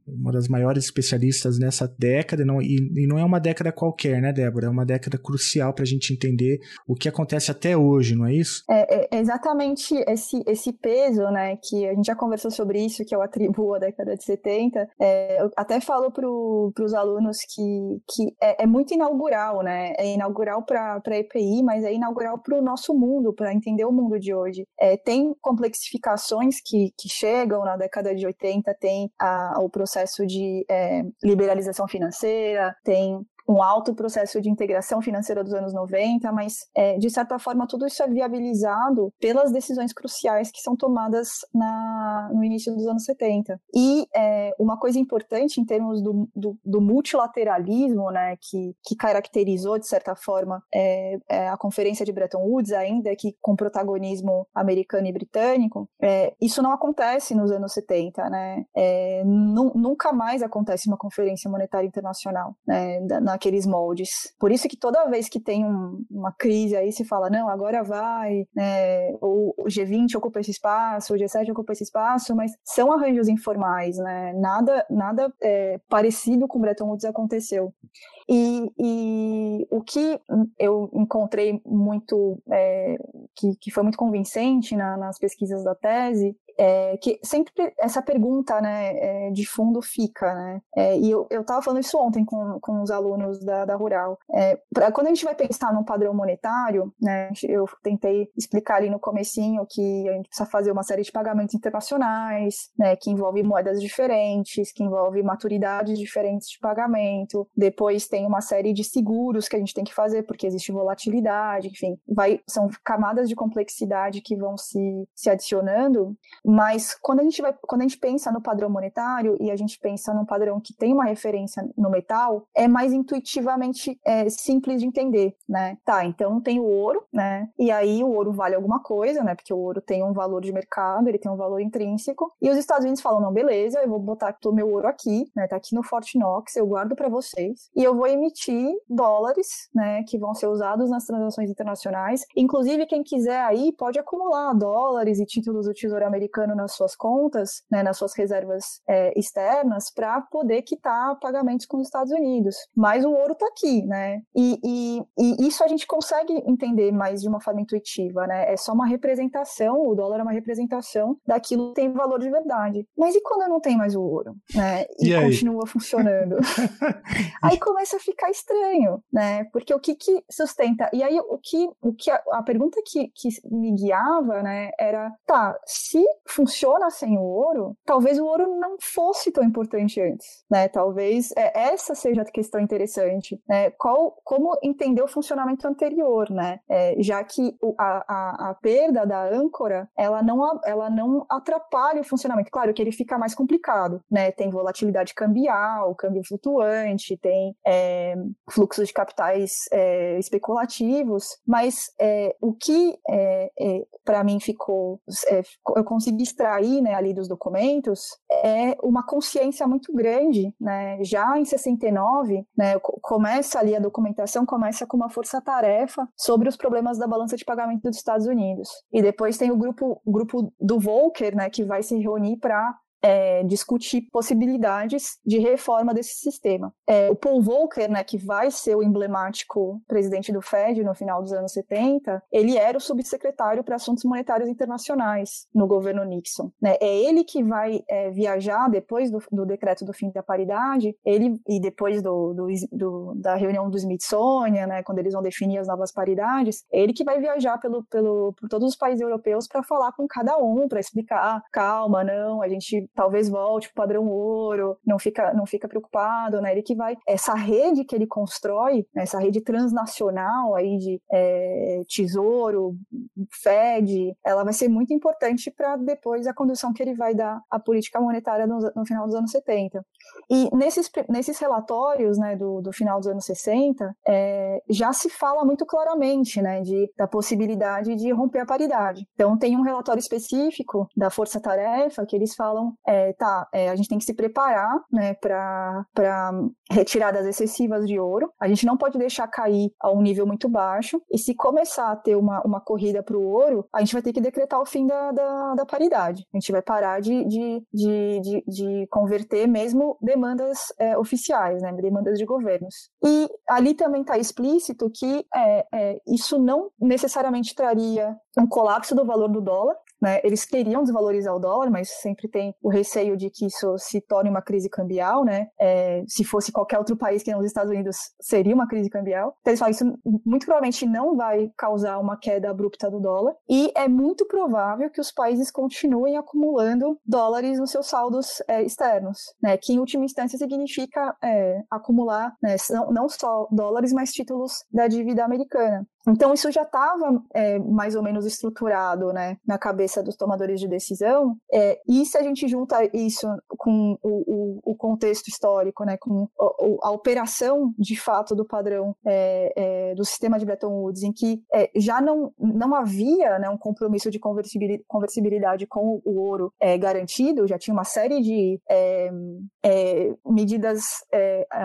[SPEAKER 1] uma das maiores especialistas nessa década, não, e, e, não é uma década qualquer, né, Débora? É uma década crucial para a gente entender o que acontece até hoje, não é isso?
[SPEAKER 2] É, é exatamente esse, esse peso, né, que a gente já conversou sobre isso, que eu atribuo à década de 70. É, eu até falo para os alunos que, que é, é, muito inaugural, né? É inaugural para a EPI, mas é inaugural para o nosso mundo, para entender o mundo de hoje. É, tem complexificações que, que chegam na década de 80, tem a, o processo de é, liberalização financeira, tem um alto processo de integração financeira dos anos 90, mas, é, de certa forma, tudo isso é viabilizado pelas decisões cruciais que são tomadas na, no início dos anos 70. E é, uma coisa importante em termos do, do, do multilateralismo, né, que, que, caracterizou, de certa forma, é, é, a Conferência de Bretton Woods, ainda que com protagonismo americano e britânico, é, isso não acontece nos anos 70, né? É, nunca mais acontece uma Conferência Monetária Internacional, né, na naqueles moldes. Por isso que toda vez que tem um, uma crise aí se fala, não, agora vai, né, o, o G20 ocupa esse espaço, o G7 ocupa esse espaço, mas são arranjos informais, né? Nada, nada é, parecido com Bretton Woods aconteceu. E, e, o que eu encontrei muito, é, que, que foi muito convincente na, nas pesquisas da tese, é, que sempre essa pergunta né, é, de fundo fica, né? É, e eu estava falando isso ontem com, com os alunos da, da Rural. É, pra, quando a gente vai pensar num padrão monetário, né, eu tentei explicar ali no comecinho que a gente precisa fazer uma série de pagamentos internacionais, né, que envolve moedas diferentes, que envolve maturidades diferentes de pagamento. Depois tem uma série de seguros que a gente tem que fazer porque existe volatilidade, enfim, vai, são camadas de complexidade que vão se, se adicionando mas quando a gente vai, quando a gente pensa no padrão monetário e a gente pensa num padrão que tem uma referência no metal, é mais intuitivamente é, simples de entender, né? Tá, então tem o ouro, né? E aí o ouro vale alguma coisa, né? Porque o ouro tem um valor de mercado, ele tem um valor intrínseco. E os Estados Unidos falam, não, beleza, eu vou botar todo o meu ouro aqui, né? Tá aqui no Fort Knox, eu guardo para vocês e eu vou emitir dólares, né? Que vão ser usados nas transações internacionais. Inclusive quem quiser aí pode acumular dólares e títulos do Tesouro Americano americano nas suas contas, né, nas suas reservas é, externas, para poder quitar pagamentos com os Estados Unidos. Mas o ouro está aqui, né? E, e, e, isso a gente consegue entender mais de uma forma intuitiva, né? É só uma representação, o dólar é uma representação daquilo que tem valor de verdade. Mas e quando não tem mais o ouro, né? E, e continua funcionando? aí começa a ficar estranho, né? Porque o que, que sustenta? E aí o que, o que a, a pergunta que, que me guiava, né, era, tá, se funciona sem o ouro, talvez o ouro não fosse tão importante antes, né? Talvez é, essa seja a questão interessante, né? Qual, como entender o funcionamento anterior, né? É, já que a, a, a, perda da âncora, ela não, ela não atrapalha o funcionamento. Claro que ele fica mais complicado, né? Tem volatilidade cambial, câmbio flutuante, tem é, fluxo de capitais é, especulativos, mas é, o que é, para mim ficou, eu consegui extrair né, ali dos documentos é uma consciência muito grande. Né? Já em 69, né, começa ali a documentação, começa com uma força-tarefa sobre os problemas da balança de pagamento dos Estados Unidos. E depois tem o grupo, o grupo do Volcker, né, que vai se reunir para é, discutir possibilidades de reforma desse sistema. É, o Paul Volcker, né, que vai ser o emblemático presidente do Fed no final dos anos 70, ele era o subsecretário para assuntos monetários internacionais no governo Nixon. Né? É ele que vai é, viajar depois do, do, decreto do fim da paridade, ele e depois do, do, da reunião do Smithsonian, né, quando eles vão definir as novas paridades, é ele que vai viajar pelo, pelo, por todos os países europeus para falar com cada um, para explicar, ah, calma, não, a gente talvez volte para o padrão ouro, não fica, não fica preocupado, né? Ele que vai, essa rede que ele constrói, né? essa rede transnacional aí de é, tesouro, Fed, ela vai ser muito importante para depois a condução que ele vai dar à política monetária no, no final dos anos 70. E nesses, nesses relatórios, né, do, do final dos anos 60, é, já se fala muito claramente, né, de, da possibilidade de romper a paridade. Então, tem um relatório específico da Força Tarefa que eles falam é, tá, é, a gente tem que se preparar né, para retiradas excessivas de ouro. A gente não pode deixar cair a um nível muito baixo. E se começar a ter uma, uma corrida para o ouro, a gente vai ter que decretar o fim da, da, da paridade. A gente vai parar de, de, de, de, de converter mesmo demandas é, oficiais, né, demandas de governos. E ali também está explícito que é, é, isso não necessariamente traria um colapso do valor do dólar, né? Eles queriam desvalorizar o dólar, mas sempre tem o receio de que isso se torne uma crise cambial, né? É, se fosse qualquer outro país que não os Estados Unidos, seria uma crise cambial. Então eles falam isso muito provavelmente não vai causar uma queda abrupta do dólar e é muito provável que os países continuem acumulando dólares nos seus saldos é, externos, né? Que em última instância significa é, acumular né, não, não só dólares, mas títulos da dívida americana. Então, isso já estava é, mais ou menos estruturado né, na cabeça dos tomadores de decisão. É, e se a gente junta isso com o, o, o contexto histórico, né, com a, a, operação de fato do padrão é, é do sistema de Bretton Woods, em que é, já não, não havia né, um compromisso de conversibilidade com o ouro é, garantido, já tinha uma série de medidas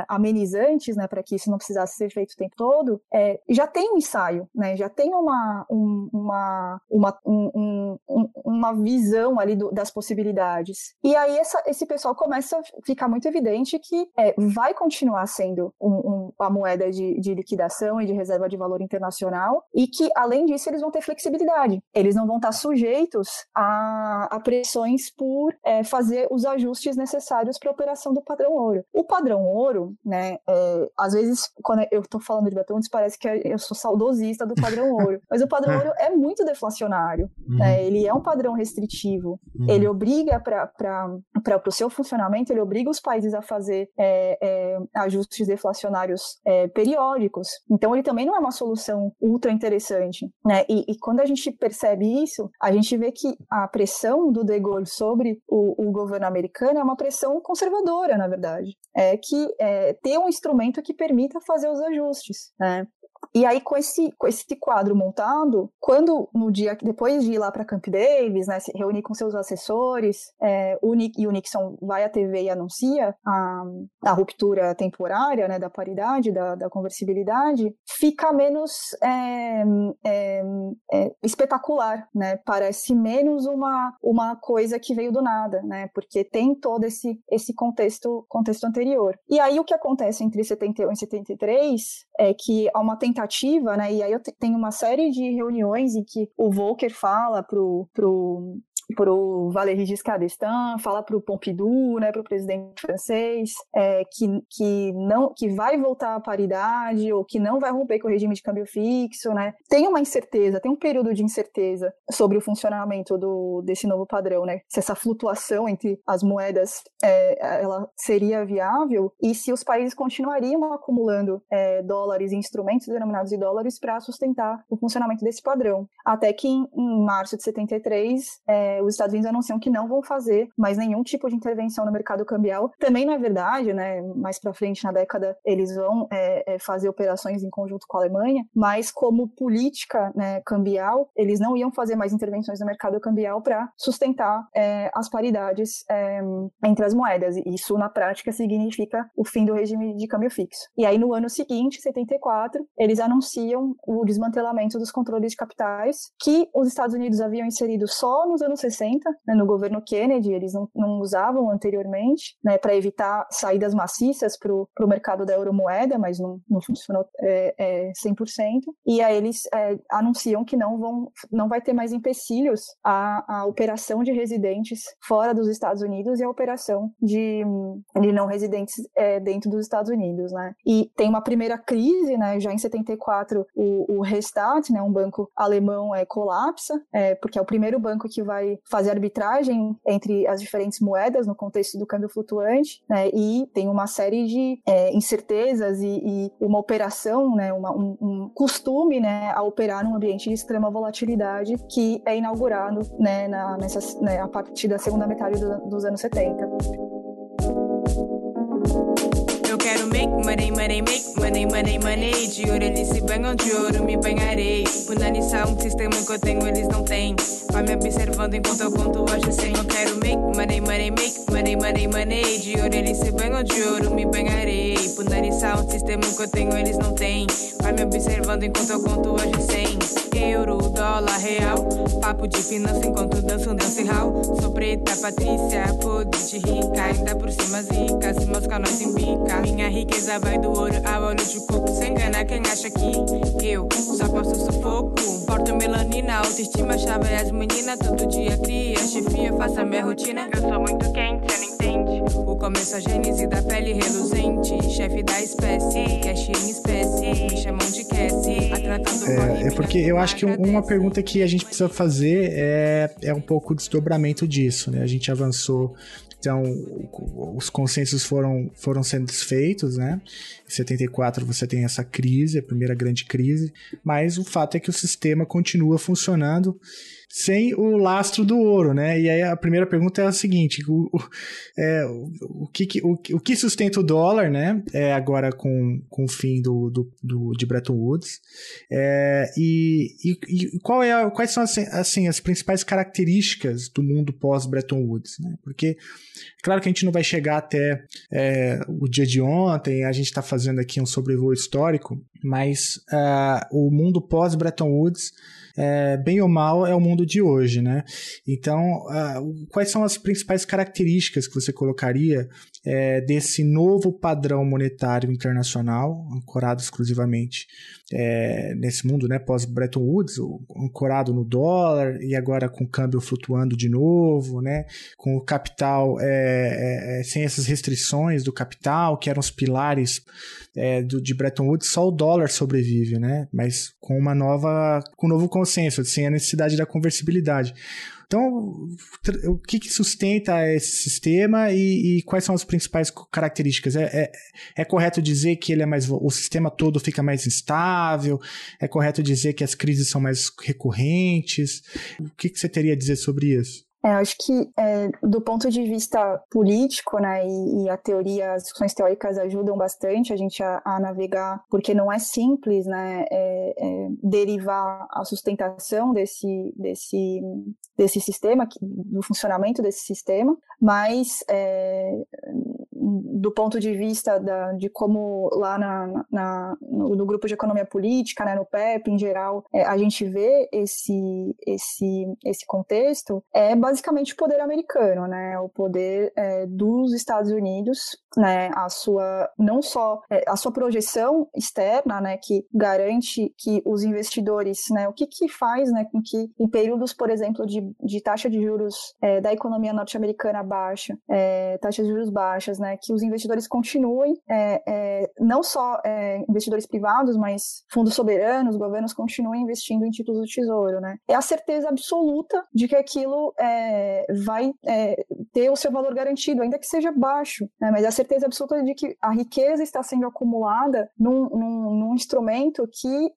[SPEAKER 2] amenizantes né, para que isso não precisasse ser feito o tempo todo, já tem um ensaio ensaio, né? Já tem uma, um, uma, uma, um, um, uma visão ali do, das possibilidades. E aí essa, esse pessoal começa a ficar muito evidente que é, vai continuar sendo um, a moeda de, de liquidação e de reserva de valor internacional e que, além disso, eles vão ter flexibilidade. Eles não vão estar sujeitos a, a pressões por é, fazer os ajustes necessários para a operação do padrão ouro. O padrão ouro, né, é, às vezes, quando eu estou falando de Bretton parece que eu sou saudoso saudosista do padrão ouro. Mas o padrão ouro é muito deflacionário. Uhum. Né? Ele é um padrão restritivo. Uhum. Ele obriga para o seu funcionamento, ele obriga os países a fazer é, é, ajustes deflacionários é, periódicos. Então ele também não é uma solução ultra interessante. Né? E, e, quando a gente percebe isso, a gente vê que a pressão do De Gaulle sobre o, o governo americano é uma pressão conservadora, na verdade. É que é, ter um instrumento que permita fazer os ajustes. Né? E aí, com esse, com esse quadro montado, quando no dia depois de ir lá para Camp Davis, né, se reunir com seus assessores, é, o Nick, e o Nixon vai à TV e anuncia a, a ruptura temporária né, da paridade, da, da conversibilidade, fica menos é, é, é, espetacular, né? Parece menos uma, uma coisa que veio do nada, né? Porque tem todo esse, esse contexto, contexto anterior. E aí, o que acontece entre 71 e 73 é que há uma tentativa, né? E aí eu tenho uma série de reuniões em que o Volcker fala pro, pro para o Valéry Giscard d'Estaing, fala para o Pompidou, né, para o presidente francês, é, que, que, não, que vai voltar à paridade ou que não vai romper com o regime de câmbio fixo. Né. Tem uma incerteza, tem um período de incerteza sobre o funcionamento do, desse novo padrão, né, se essa flutuação entre as moedas é, ela seria viável e se os países continuariam acumulando é, dólares e instrumentos denominados em dólares para sustentar o funcionamento desse padrão. Até que em, em março de 73, é, os Estados Unidos anunciam que não vão fazer mais nenhum tipo de intervenção no mercado cambial. Também não é verdade, né? Mais para frente na década eles vão é, é, fazer operações em conjunto com a Alemanha, mas como política né, cambial, eles não iam fazer mais intervenções no mercado cambial para sustentar é, as paridades é, entre as moedas. Isso na prática significa o fim do regime de câmbio fixo. E aí no ano seguinte, 74, eles anunciam o desmantelamento dos controles de capitais que os Estados Unidos haviam inserido só nos anos 60, né, no governo Kennedy, eles não, não usavam anteriormente, né, para evitar saídas maciças para o mercado da euromoeda, mas não, não funcionou é, é, 100%. E aí eles é, anunciam que não, vão, não vai ter mais empecilhos à, à operação de residentes fora dos Estados Unidos e a operação de, de não residentes é, dentro dos Estados Unidos. Né? E tem uma primeira crise, né, já em 74, o, o Restat, né, um banco alemão, é, colapsa, é, porque é o primeiro banco que vai fazer arbitragem entre as diferentes moedas no contexto do câmbio flutuante, né, e tem uma série de é, incertezas e, e, uma operação, né, uma, um, um, costume né, a operar num ambiente de extrema volatilidade que é inaugurado né, na, nessa, né, a partir da segunda metade do, dos anos 70.
[SPEAKER 3] Eu quero make money, money, make money, money, money. De ouro eles se banham, de ouro me banharei. Punanição, um sistema que eu tenho, eles não têm. Vai me observando enquanto eu conto hoje sem. Eu quero make money, money, make money, money, money. De ouro eles se banham, de ouro me banharei. Punanição, um sistema que eu tenho, eles não têm. Vai me observando enquanto eu conto hoje sem. Euro, dólar, real. Papo de finança enquanto danço, danço hall. Sou preta, Patrícia, podre de rica. Ainda por cima zica, se mosca nós embica. Minha riqueza vai do ouro ao olho de coco. Sem engana quem acha que eu só posso sufoco. Porto melanina, autoestima, chave as meninas. Todo dia cria, chefia, faça minha rotina. Eu sou muito quente, cê não entende. O começo a gênese da pele reluzente. Chefe da espécie, cash em espécie. Me chamam de Cassie.
[SPEAKER 1] É, é porque eu acho que uma pergunta que a gente precisa fazer é, é um pouco o desdobramento disso, né? A gente avançou então, os consensos foram, foram sendo desfeitos, né? Em 74 você tem essa crise, a primeira grande crise, mas o fato é que o sistema continua funcionando sem o lastro do ouro, né? E aí a primeira pergunta é a seguinte: o, o, é, o, que, o, que sustenta o dólar, né? É agora com, com o fim do, do, do de Bretton Woods. É, e, e, e, qual é quais são assim, assim, as principais características do mundo pós-Bretton Woods? Né? Porque, claro que a gente não vai chegar até é, o dia de ontem, a gente está fazendo aqui um sobrevoo histórico, mas uh, o mundo pós-Bretton Woods é, bem ou mal, é o mundo de hoje, né? Então, uh, quais são as principais características que você colocaria é, desse novo padrão monetário internacional, ancorado exclusivamente é, nesse mundo, né, pós-Bretton Woods, ancorado no dólar e agora com o câmbio flutuando de novo, né, com o capital é, é, é sem essas restrições do capital, que eram os pilares é, do, de Bretton Woods, só o dólar sobrevive, né, mas com uma nova, com um novo consenso, sem a necessidade da conversibilidade. Então, o que, que sustenta esse sistema e, e, quais são as principais características? É, é, é, correto dizer que ele é mais. o sistema todo fica mais instável? É correto dizer que as crises são mais recorrentes? O que, que você teria a dizer sobre isso?
[SPEAKER 2] É, acho que é, do ponto de vista político, né, e, e, a teoria, as discussões teóricas ajudam bastante a gente a, a navegar, porque não é simples, né, é, é derivar a sustentação desse, desse, desse sistema, do funcionamento desse sistema, mas é, do ponto de vista da, de como lá na, na, no, no, grupo de economia política, né, no PEP em geral, é, a gente vê esse, esse, esse contexto, é basicamente o poder americano, né, o poder é, dos Estados Unidos, né, a sua, não só é, a sua projeção externa, né, que garante que os investidores, né, o que que faz, né, com que em períodos, por exemplo, de, de taxa de juros é, da economia norte-americana baixa, é, taxas de juros baixas, né, que os investidores continuem, é, é, não só é, investidores privados, mas fundos soberanos, governos continuem investindo em títulos do tesouro, né? É a certeza absoluta de que aquilo é, vai é, ter o seu valor garantido, ainda que seja baixo, né? Mas é a certeza absoluta de que a riqueza está sendo acumulada num, num, num instrumento que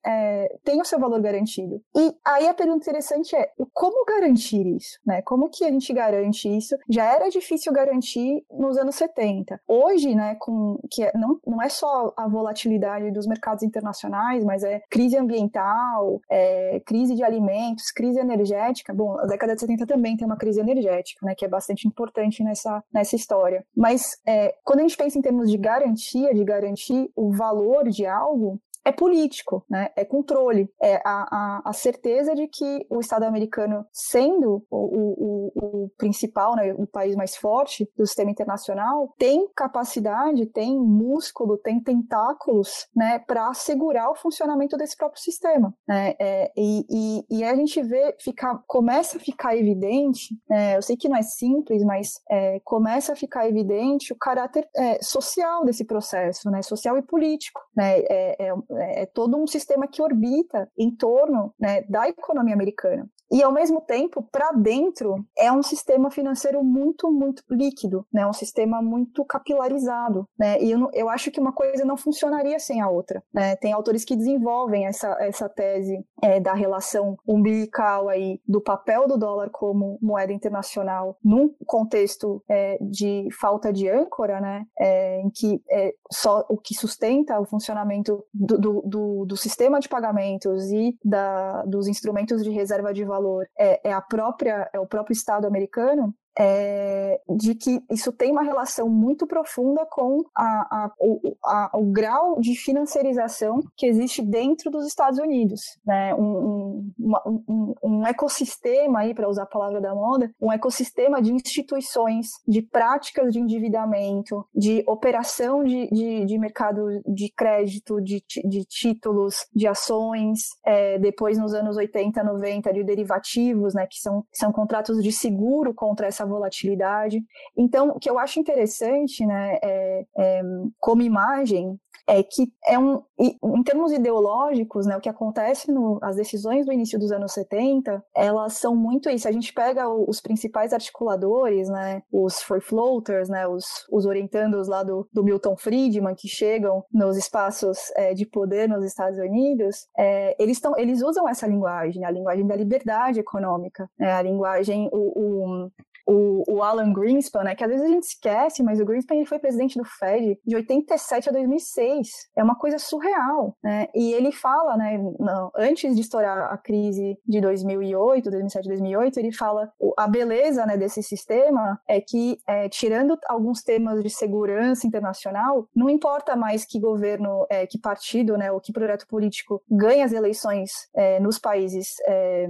[SPEAKER 2] tem o seu valor garantido. E aí a pergunta interessante é, como garantir isso, né? Como que a gente garante isso? Já era difícil garantir nos anos 70. Hoje, né, com que é, não, não é só a volatilidade dos mercados internacionais, mas é crise ambiental, é, crise de alimentos, crise energética. Bom, a década de 70 também tem uma crise energética, né, que é bastante importante nessa, nessa história. Mas é, quando a gente pensa em termos de garantia, de garantir o valor de algo, é político, né? é controle, é a, a, a, certeza de que o Estado americano, sendo o, o, o, principal, né, o país mais forte do sistema internacional, tem capacidade, tem músculo, tem tentáculos né, para assegurar o funcionamento desse próprio sistema. Né? É, e, e, e, a gente vê, ficar, começa a ficar evidente, né, eu sei que não é simples, mas é, começa a ficar evidente o caráter é, social desse processo, né, social e político. Né? É, é, é todo um sistema que orbita em torno né, da economia americana. E ao mesmo tempo, para dentro, é um sistema financeiro muito, muito líquido, né? Um sistema muito capilarizado, né? E eu, eu acho que uma coisa não funcionaria sem a outra, né? Tem autores que desenvolvem essa, essa tese é, da relação umbilical aí do papel do dólar como moeda internacional num contexto é, de falta de âncora, né? É, em que é, só o que sustenta o funcionamento do, do, do, do sistema de pagamentos e da, dos instrumentos de reserva de valor é, é a própria é o próprio Estado americano é, de que isso tem uma relação muito profunda com a, a, o, a, o, grau de financiarização que existe dentro dos Estados Unidos, né? um, um, um, um ecossistema aí para usar a palavra da moda, um ecossistema de instituições, de práticas de endividamento, de operação de, de, de mercado de crédito, de, de títulos, de ações, é, depois nos anos 80, 90 de derivativos, né? que são, são contratos de seguro contra essa volatilidade. Então, o que eu acho interessante, né, é, é, como imagem, é que é um, em termos ideológicos, né, o que acontece no, as decisões do início dos anos 70, elas são muito isso. A gente pega os principais articuladores, né, os free floaters, né, os, os orientandos lá do, do Milton Friedman que chegam nos espaços é, de poder nos Estados Unidos, é, eles, tão, eles usam essa linguagem, a linguagem da liberdade econômica, né, a linguagem, o, o o, o, Alan Greenspan, né, que às vezes a gente esquece, mas o Greenspan ele foi presidente do Fed de 87 a 2006. É uma coisa surreal, né? E ele fala, né, não, antes de estourar a crise de 2008, 2007, 2008, ele fala a beleza, né, desse sistema é que é, tirando alguns temas de segurança internacional, não importa mais que governo, é, que partido, né, ou que projeto político ganha as eleições é, nos países é,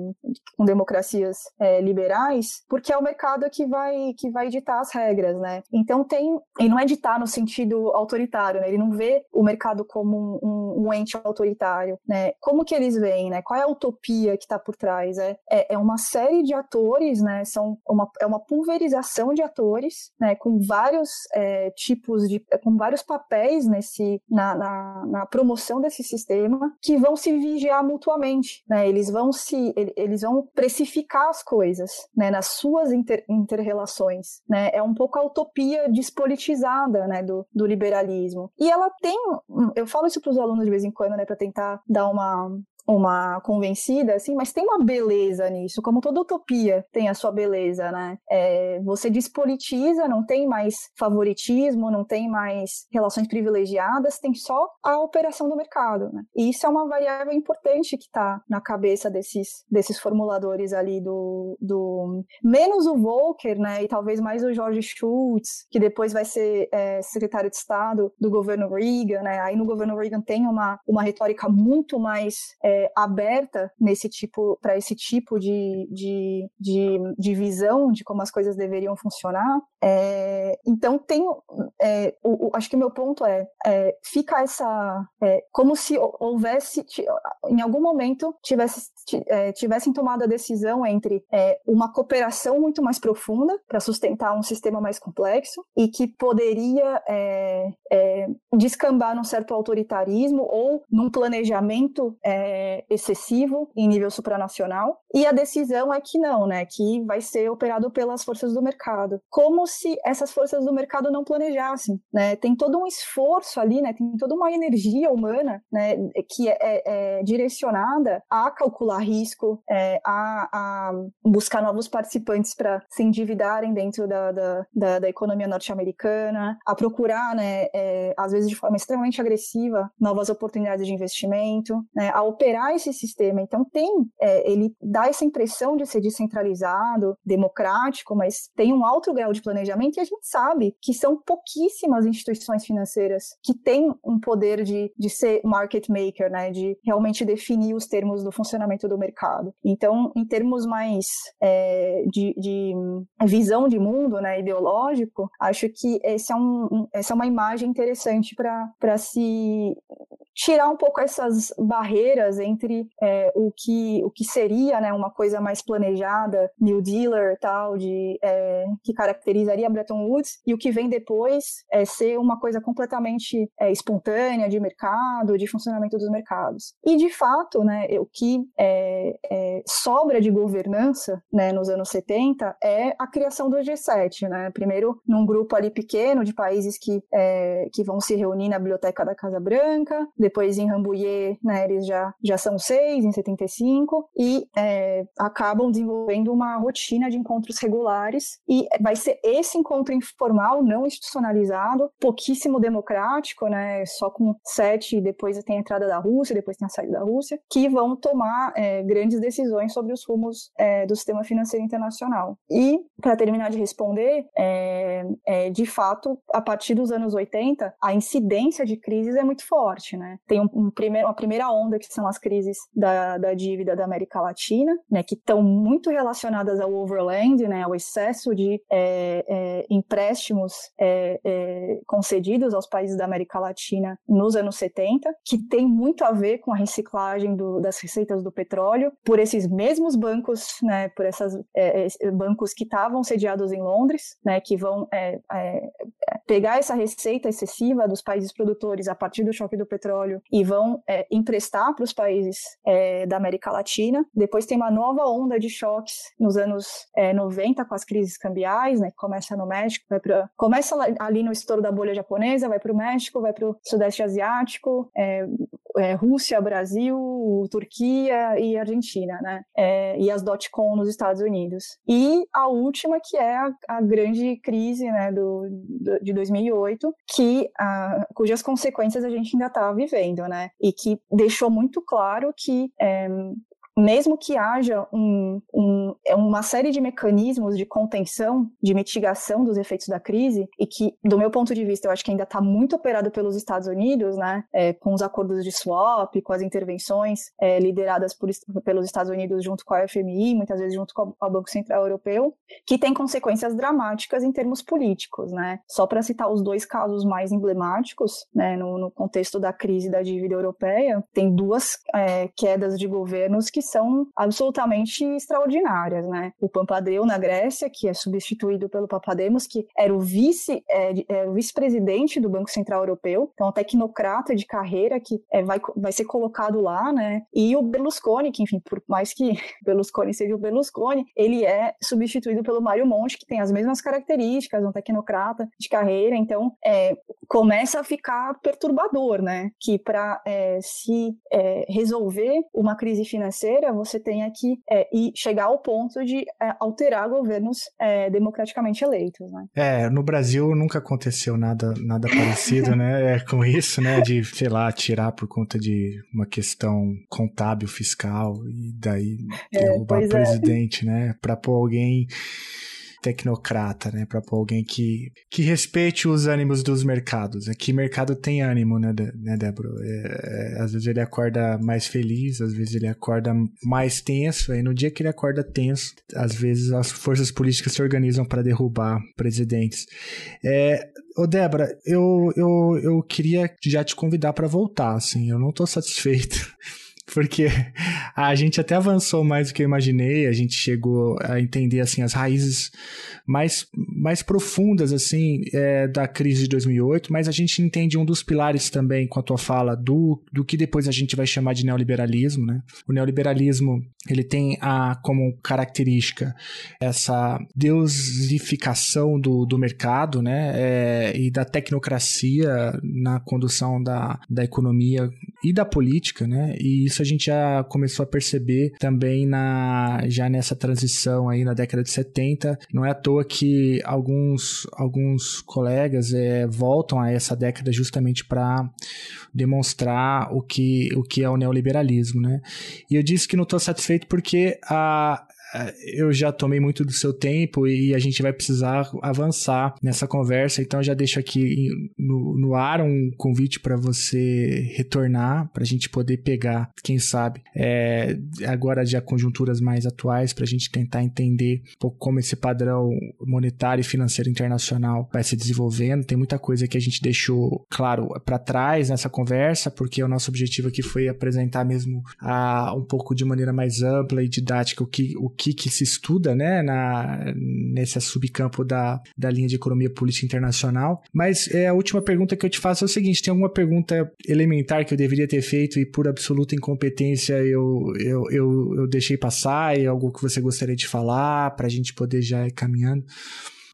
[SPEAKER 2] com democracias é, liberais, porque é o mercado que vai que vai ditar as regras, né? Então tem e não é ditar no sentido autoritário, né? Ele não vê o mercado como um, um, um ente autoritário, né? Como que eles veem, né? Qual é a utopia que está por trás? É, é, é, uma série de atores, né? São uma, é uma pulverização de atores, né? Com vários é, tipos de, com vários papéis nesse na, na, na, promoção desse sistema que vão se vigiar mutuamente, né? Eles vão se eles vão precificar as coisas, né? Nas suas inter, interrelações, né? É um pouco a utopia despolitizada, né, do, do liberalismo. E ela tem, eu falo isso para os alunos de vez em quando, né, para tentar dar uma uma convencida, assim, mas tem uma beleza nisso, como toda utopia tem a sua beleza, né? É, você despolitiza, não tem mais favoritismo, não tem mais relações privilegiadas, tem só a operação do mercado, né? E isso é uma variável importante que está na cabeça desses, desses formuladores ali do, do... menos o Volcker, né? E talvez mais o George Schultz, que depois vai ser é, secretário de Estado do governo Reagan, né? Aí no governo Reagan tem uma, uma retórica muito mais é, aberta nesse tipo para esse tipo de, de, de, de, visão de como as coisas deveriam funcionar. É, então tem, é, o, o, acho que meu ponto é, é fica essa é, como se houvesse em algum momento tivesse é, tivessem tomado a decisão entre uma cooperação muito mais profunda para sustentar um sistema mais complexo e que poderia descambar num certo autoritarismo ou num planejamento é, excessivo em nível supranacional, e a decisão é que não, né, que vai ser operado pelas forças do mercado, como se essas forças do mercado não planejassem, né, tem todo um esforço ali, né, tem toda uma energia humana, né, que é, é, é direcionada a calcular risco, é, a, a, buscar novos participantes para se endividarem dentro da, da, da, da economia norte-americana, a procurar, né, é, às vezes de forma extremamente agressiva, novas oportunidades de investimento, né, a operar esse sistema. Então tem, é, ele dá essa impressão de ser descentralizado, democrático, mas tem um alto grau de planejamento e a gente sabe que são pouquíssimas instituições financeiras que têm um poder de, de ser market maker, né, de realmente definir os termos do funcionamento do mercado. Então, em termos mais é, de, de, visão de mundo, né, ideológico, acho que esse é um, essa é uma imagem interessante para se tirar um pouco essas barreiras entre é, o, que, o que seria né, uma coisa mais planejada, New Dealer tal, de, é, que caracterizaria Bretton Woods, e o que vem depois, é, ser uma coisa completamente é, espontânea de mercado, de funcionamento dos mercados. E, de fato, né, o que é, é, sobra de governança né, nos anos 70 é a criação do G7. Né? Primeiro, num grupo ali pequeno de países que, é, que vão se reunir na biblioteca da Casa Branca, depois em Rambouillet, né, eles já, já são seis, em 75, e é, acabam desenvolvendo uma rotina de encontros regulares, e vai ser esse encontro informal, não institucionalizado, pouquíssimo democrático, né, só com sete, depois tem a entrada da Rússia, depois tem a saída da Rússia, que vão tomar é, grandes decisões sobre os rumos é, do sistema financeiro internacional. E, para terminar de responder, é, é, de fato, a partir dos anos 80, a incidência de crises é muito forte, né? Tem um, um primeiro, uma primeira onda que são as crises da, da dívida da América Latina, né, que estão muito relacionadas ao overland, né, ao excesso de é, é, empréstimos é, é, concedidos aos países da América Latina nos anos 70, que tem muito a ver com a reciclagem do, das receitas do petróleo por esses mesmos bancos, né, por essas é, é, bancos que estavam sediados em Londres, né, que vão pegar essa receita excessiva dos países produtores a partir do choque do petróleo e vão emprestar para os países da América Latina. Depois tem uma nova onda de choques nos anos 90 com as crises cambiais, né, começa no México, vai pra, começa ali no estouro da bolha japonesa, vai para o México, vai para o Sudeste Asiático, é, é, Rússia, Brasil, Turquia e Argentina, né? É, e as dot-com nos Estados Unidos. E a última, que é a, a grande crise né, do, do, de 2008, que, a, cujas consequências a gente ainda está vivendo, né? E que deixou muito claro que é, mesmo que haja um, um, é uma série de mecanismos de contenção, de mitigação dos efeitos da crise, e que, do meu ponto de vista, eu acho que ainda está muito operado pelos Estados Unidos, né, é, com os acordos de swap, com as intervenções é, lideradas por, pelos Estados Unidos junto com a FMI, muitas vezes junto com o Banco Central Europeu, que tem consequências dramáticas em termos políticos. Né? Só para citar os dois casos mais emblemáticos, né, no, no, contexto da crise da dívida europeia, tem duas é, quedas de governos que são absolutamente extraordinárias, né? O Pampadeu na Grécia, que é substituído pelo Papademos, que era o vice, é, é, o vice-presidente do Banco Central Europeu, então um tecnocrata de carreira que é, vai, vai ser colocado lá, né? E o Berlusconi, que enfim, por mais que Berlusconi seja o Berlusconi, ele é substituído pelo Mário Monti, que tem as mesmas características, um tecnocrata de carreira, então é, começa a ficar perturbador, né? Que para é, se é, resolver uma crise financeira brasileira, você tenha que é, ir, chegar ao ponto de é, alterar governos é, democraticamente eleitos. Né?
[SPEAKER 1] É, no Brasil nunca aconteceu nada, nada parecido, né? É, com isso, né? De, sei lá, tirar por conta de uma questão contábil, fiscal, e daí é, derrubar o é. presidente, né? Para pôr alguém tecnocrata, né? Para pôr alguém que, que respeite os ânimos dos mercados. Aqui mercado tem ânimo, né, né Débora? É, é, às vezes ele acorda mais feliz, às vezes ele acorda mais tenso. Aí no dia que ele acorda tenso, às vezes as forças políticas se organizam para derrubar presidentes. É, Ô, Débora, eu, eu, eu queria já te convidar para voltar, assim, eu não tô satisfeito porque a gente até avançou mais do que eu imaginei, a gente chegou a entender assim as raízes mais, mais profundas assim é, da crise de 2008, mas a gente entende um dos pilares também com a tua fala do, do que depois a gente vai chamar de neoliberalismo, né? O neoliberalismo ele tem a como característica essa deusificação do, do mercado, né? É, e da tecnocracia na condução da, da economia e da política, né? E isso a gente já começou a perceber também na já nessa transição aí na década de 70. Não é à toa que alguns, alguns colegas é, voltam a essa década justamente para demonstrar o que, o que é o neoliberalismo, né? E eu disse que não estou satisfeito porque a, eu já tomei muito do seu tempo e a gente vai precisar avançar nessa conversa, então já deixo aqui no, no ar um convite para você retornar, para a gente poder pegar, quem sabe, é, agora já conjunturas mais atuais, para a gente tentar entender um pouco como esse padrão monetário e financeiro internacional vai se desenvolvendo. Tem muita coisa que a gente deixou, claro, para trás nessa conversa, porque o nosso objetivo aqui foi apresentar mesmo a, um pouco de maneira mais ampla e didática o que, o que que, se estuda né, na, nesse subcampo da, da linha de economia política internacional. Mas é, a última pergunta que eu te faço é o seguinte: tem alguma pergunta elementar que eu deveria ter feito e por absoluta incompetência eu, eu, eu, eu deixei passar e algo que você gostaria de falar para a gente poder já ir caminhando?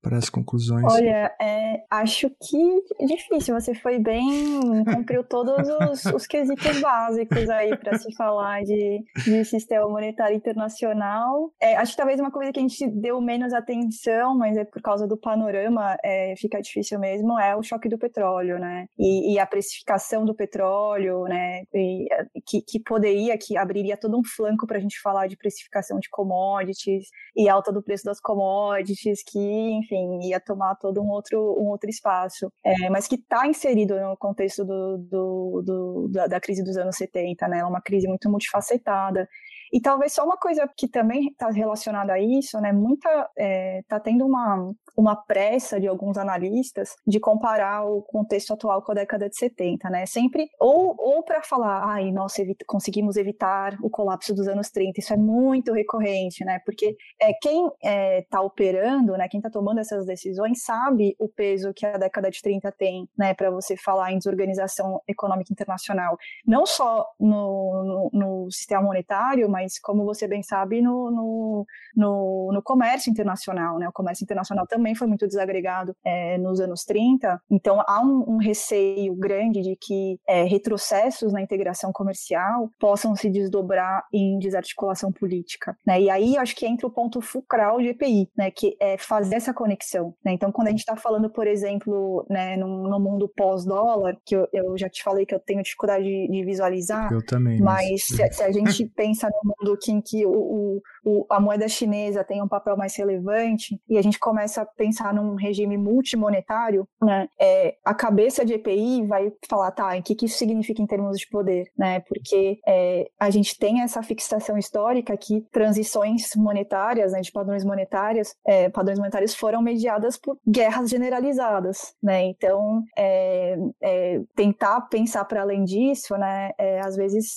[SPEAKER 1] Para as conclusões?
[SPEAKER 2] Olha, é, acho que é difícil. Você foi bem, cumpriu todos os, os quesitos básicos aí para se falar de, de sistema monetário internacional. É, acho que talvez uma coisa que a gente deu menos atenção, mas é por causa do panorama, é, fica difícil mesmo, é o choque do petróleo, né? E, e a precificação do petróleo, né? E, que, que poderia, que abriria todo um flanco para a gente falar de precificação de commodities e alta do preço das commodities, que, enfim, enfim, ia tomar todo um outro, um outro espaço, é, mas que está inserido no contexto do, do, do, da, da, crise dos anos 70, né? É uma crise muito multifacetada e talvez só uma coisa que também está relacionada a isso, né? Muita é, tá tendo uma, uma pressa de alguns analistas de comparar o contexto atual com a década de 70, né? Sempre ou, ou para falar, ai, nós conseguimos evitar o colapso dos anos 30. Isso é muito recorrente, né? Porque é, quem está é, tá operando, né? Quem está tomando essas decisões sabe o peso que a década de 30 tem, né? Para você falar em desorganização econômica internacional, não só no, no, no sistema monetário, mas mas como você bem sabe, no, no, no, no comércio internacional, né? O comércio internacional também foi muito desagregado é, nos anos 30, então há um, um receio grande de que é, retrocessos na integração comercial possam se desdobrar em desarticulação política, né? E aí acho que entra o ponto fulcral de EPI, né? Que é fazer essa conexão, né? Então quando a gente está falando, por exemplo, né, no, no mundo pós-dólar, que eu, eu, já te falei que eu tenho dificuldade de, de visualizar,
[SPEAKER 1] eu também,
[SPEAKER 2] mas, mas se, se, a gente pensa no mundo que, em que o, o, a moeda chinesa tem um papel mais relevante e a gente começa a pensar num regime multimonetário, né, é, a cabeça de EPI vai falar, tá, o que, que isso significa em termos de poder, né, porque é, a gente tem essa fixação histórica que transições monetárias, né, de padrões monetários, é, padrões monetários foram mediadas por guerras generalizadas, né, então é, é, tentar pensar para além disso, né, é, às vezes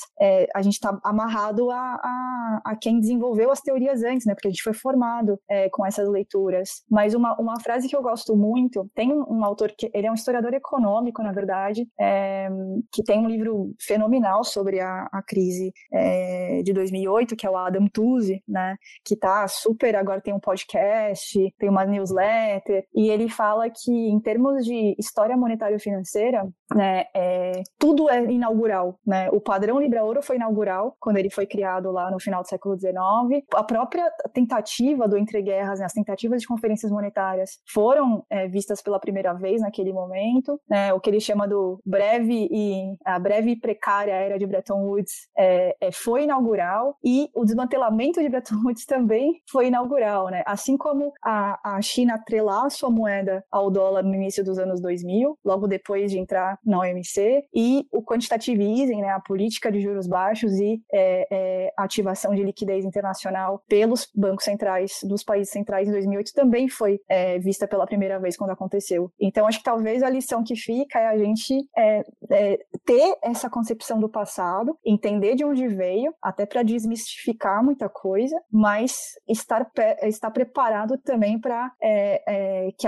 [SPEAKER 2] a gente está amarrado a, a, a quem desenvolveu as teorias antes, né? Porque a gente foi formado é, com essas leituras. Mas uma, uma frase que eu gosto muito, tem um, autor que ele é um historiador econômico, na verdade, é, que tem um livro fenomenal sobre a, a crise é, de 2008, que é o Adam Tooze, né? Que tá super, agora tem um podcast, tem uma newsletter, e ele fala que em termos de história monetária financeira, né, é, tudo é inaugural, né? O padrão Libra-Ouro foi inaugural quando ele foi criado lá no final do século XIX, a própria tentativa do entre guerras, né, as tentativas de conferências monetárias foram é, vistas pela primeira vez naquele momento, né, o que ele chama do breve e a breve e precária era de Bretton Woods é, é, foi inaugural e o desmantelamento de Bretton Woods também foi inaugural, né, assim como a, a China atrelar sua moeda ao dólar no início dos anos 2000, logo depois de entrar na OMC, e o quantitative easing, né, a política de juros baixos e é, é, ativação de liquidez internacional pelos bancos centrais dos países centrais em 2008 também foi é, vista pela primeira vez quando aconteceu. Então, acho que talvez a lição que fica é a gente é, é, ter essa concepção do passado, entender de onde veio, até para desmistificar muita coisa, mas estar, estar preparado também para é, é, que,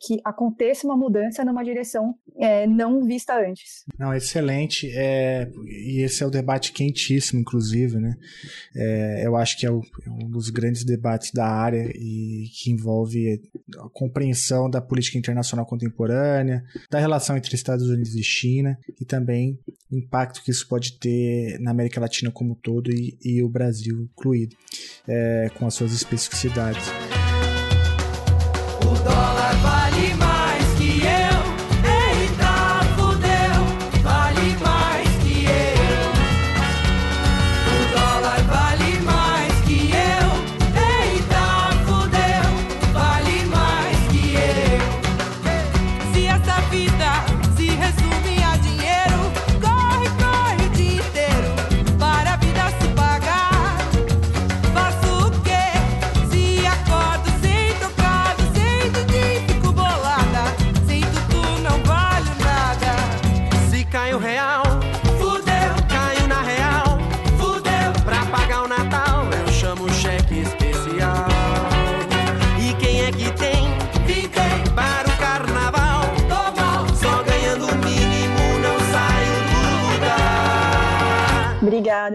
[SPEAKER 2] que aconteça uma mudança numa direção é, não vista antes.
[SPEAKER 1] Não, excelente. e esse é o debate quentíssimo, inclusive, né? Eu acho que é, o, é, um dos grandes debates da área e que envolve a compreensão da política internacional contemporânea, da relação entre Estados Unidos e China e também o impacto que isso pode ter na América Latina como um todo e, e o Brasil incluído, é, com as suas especificidades. O dólar vale mais.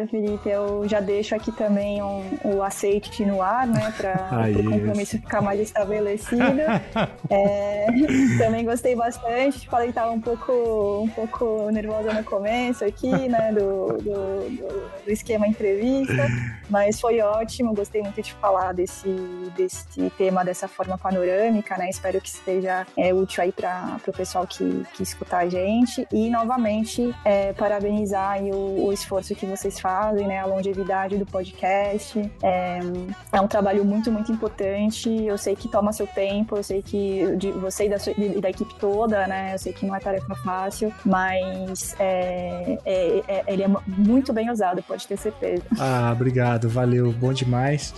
[SPEAKER 2] Obrigada, Felipe. Eu já deixo aqui também um, o aceite no ar, né? Para o compromisso ficar mais estabelecido. é, também gostei bastante. Falei que estava um pouco, um pouco nervosa no começo aqui, né? Do, do, do, do esquema entrevista. Mas foi ótimo. Gostei muito de falar desse, desse tema dessa forma panorâmica, né? Espero que esteja é, útil aí para o pessoal que, que escutar a gente. E, novamente, é, parabenizar o, o esforço que vocês fazem, né? A longevidade do podcast. É, é um trabalho muito, muito importante. Eu sei que toma seu tempo, eu sei que de você e da, sua, da equipe toda, né? Eu sei que não é tarefa fácil, mas é, é, é, ele é muito bem usado, pode ter certeza.
[SPEAKER 1] Ah, obrigado, valeu, bom demais.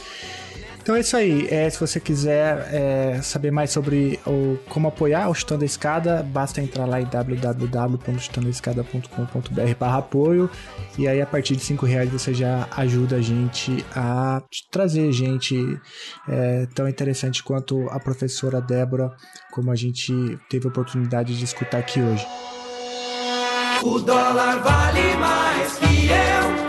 [SPEAKER 1] Então é isso aí. É, se você quiser é, saber mais sobre o, como apoiar o Chutando a Escada, basta entrar lá em www.chutandoescada.com.br barra apoio e aí a partir de 5 reais você já ajuda a gente a trazer gente é, tão interessante quanto a professora Débora, como a gente teve a oportunidade de escutar aqui hoje. O dólar vale mais que eu.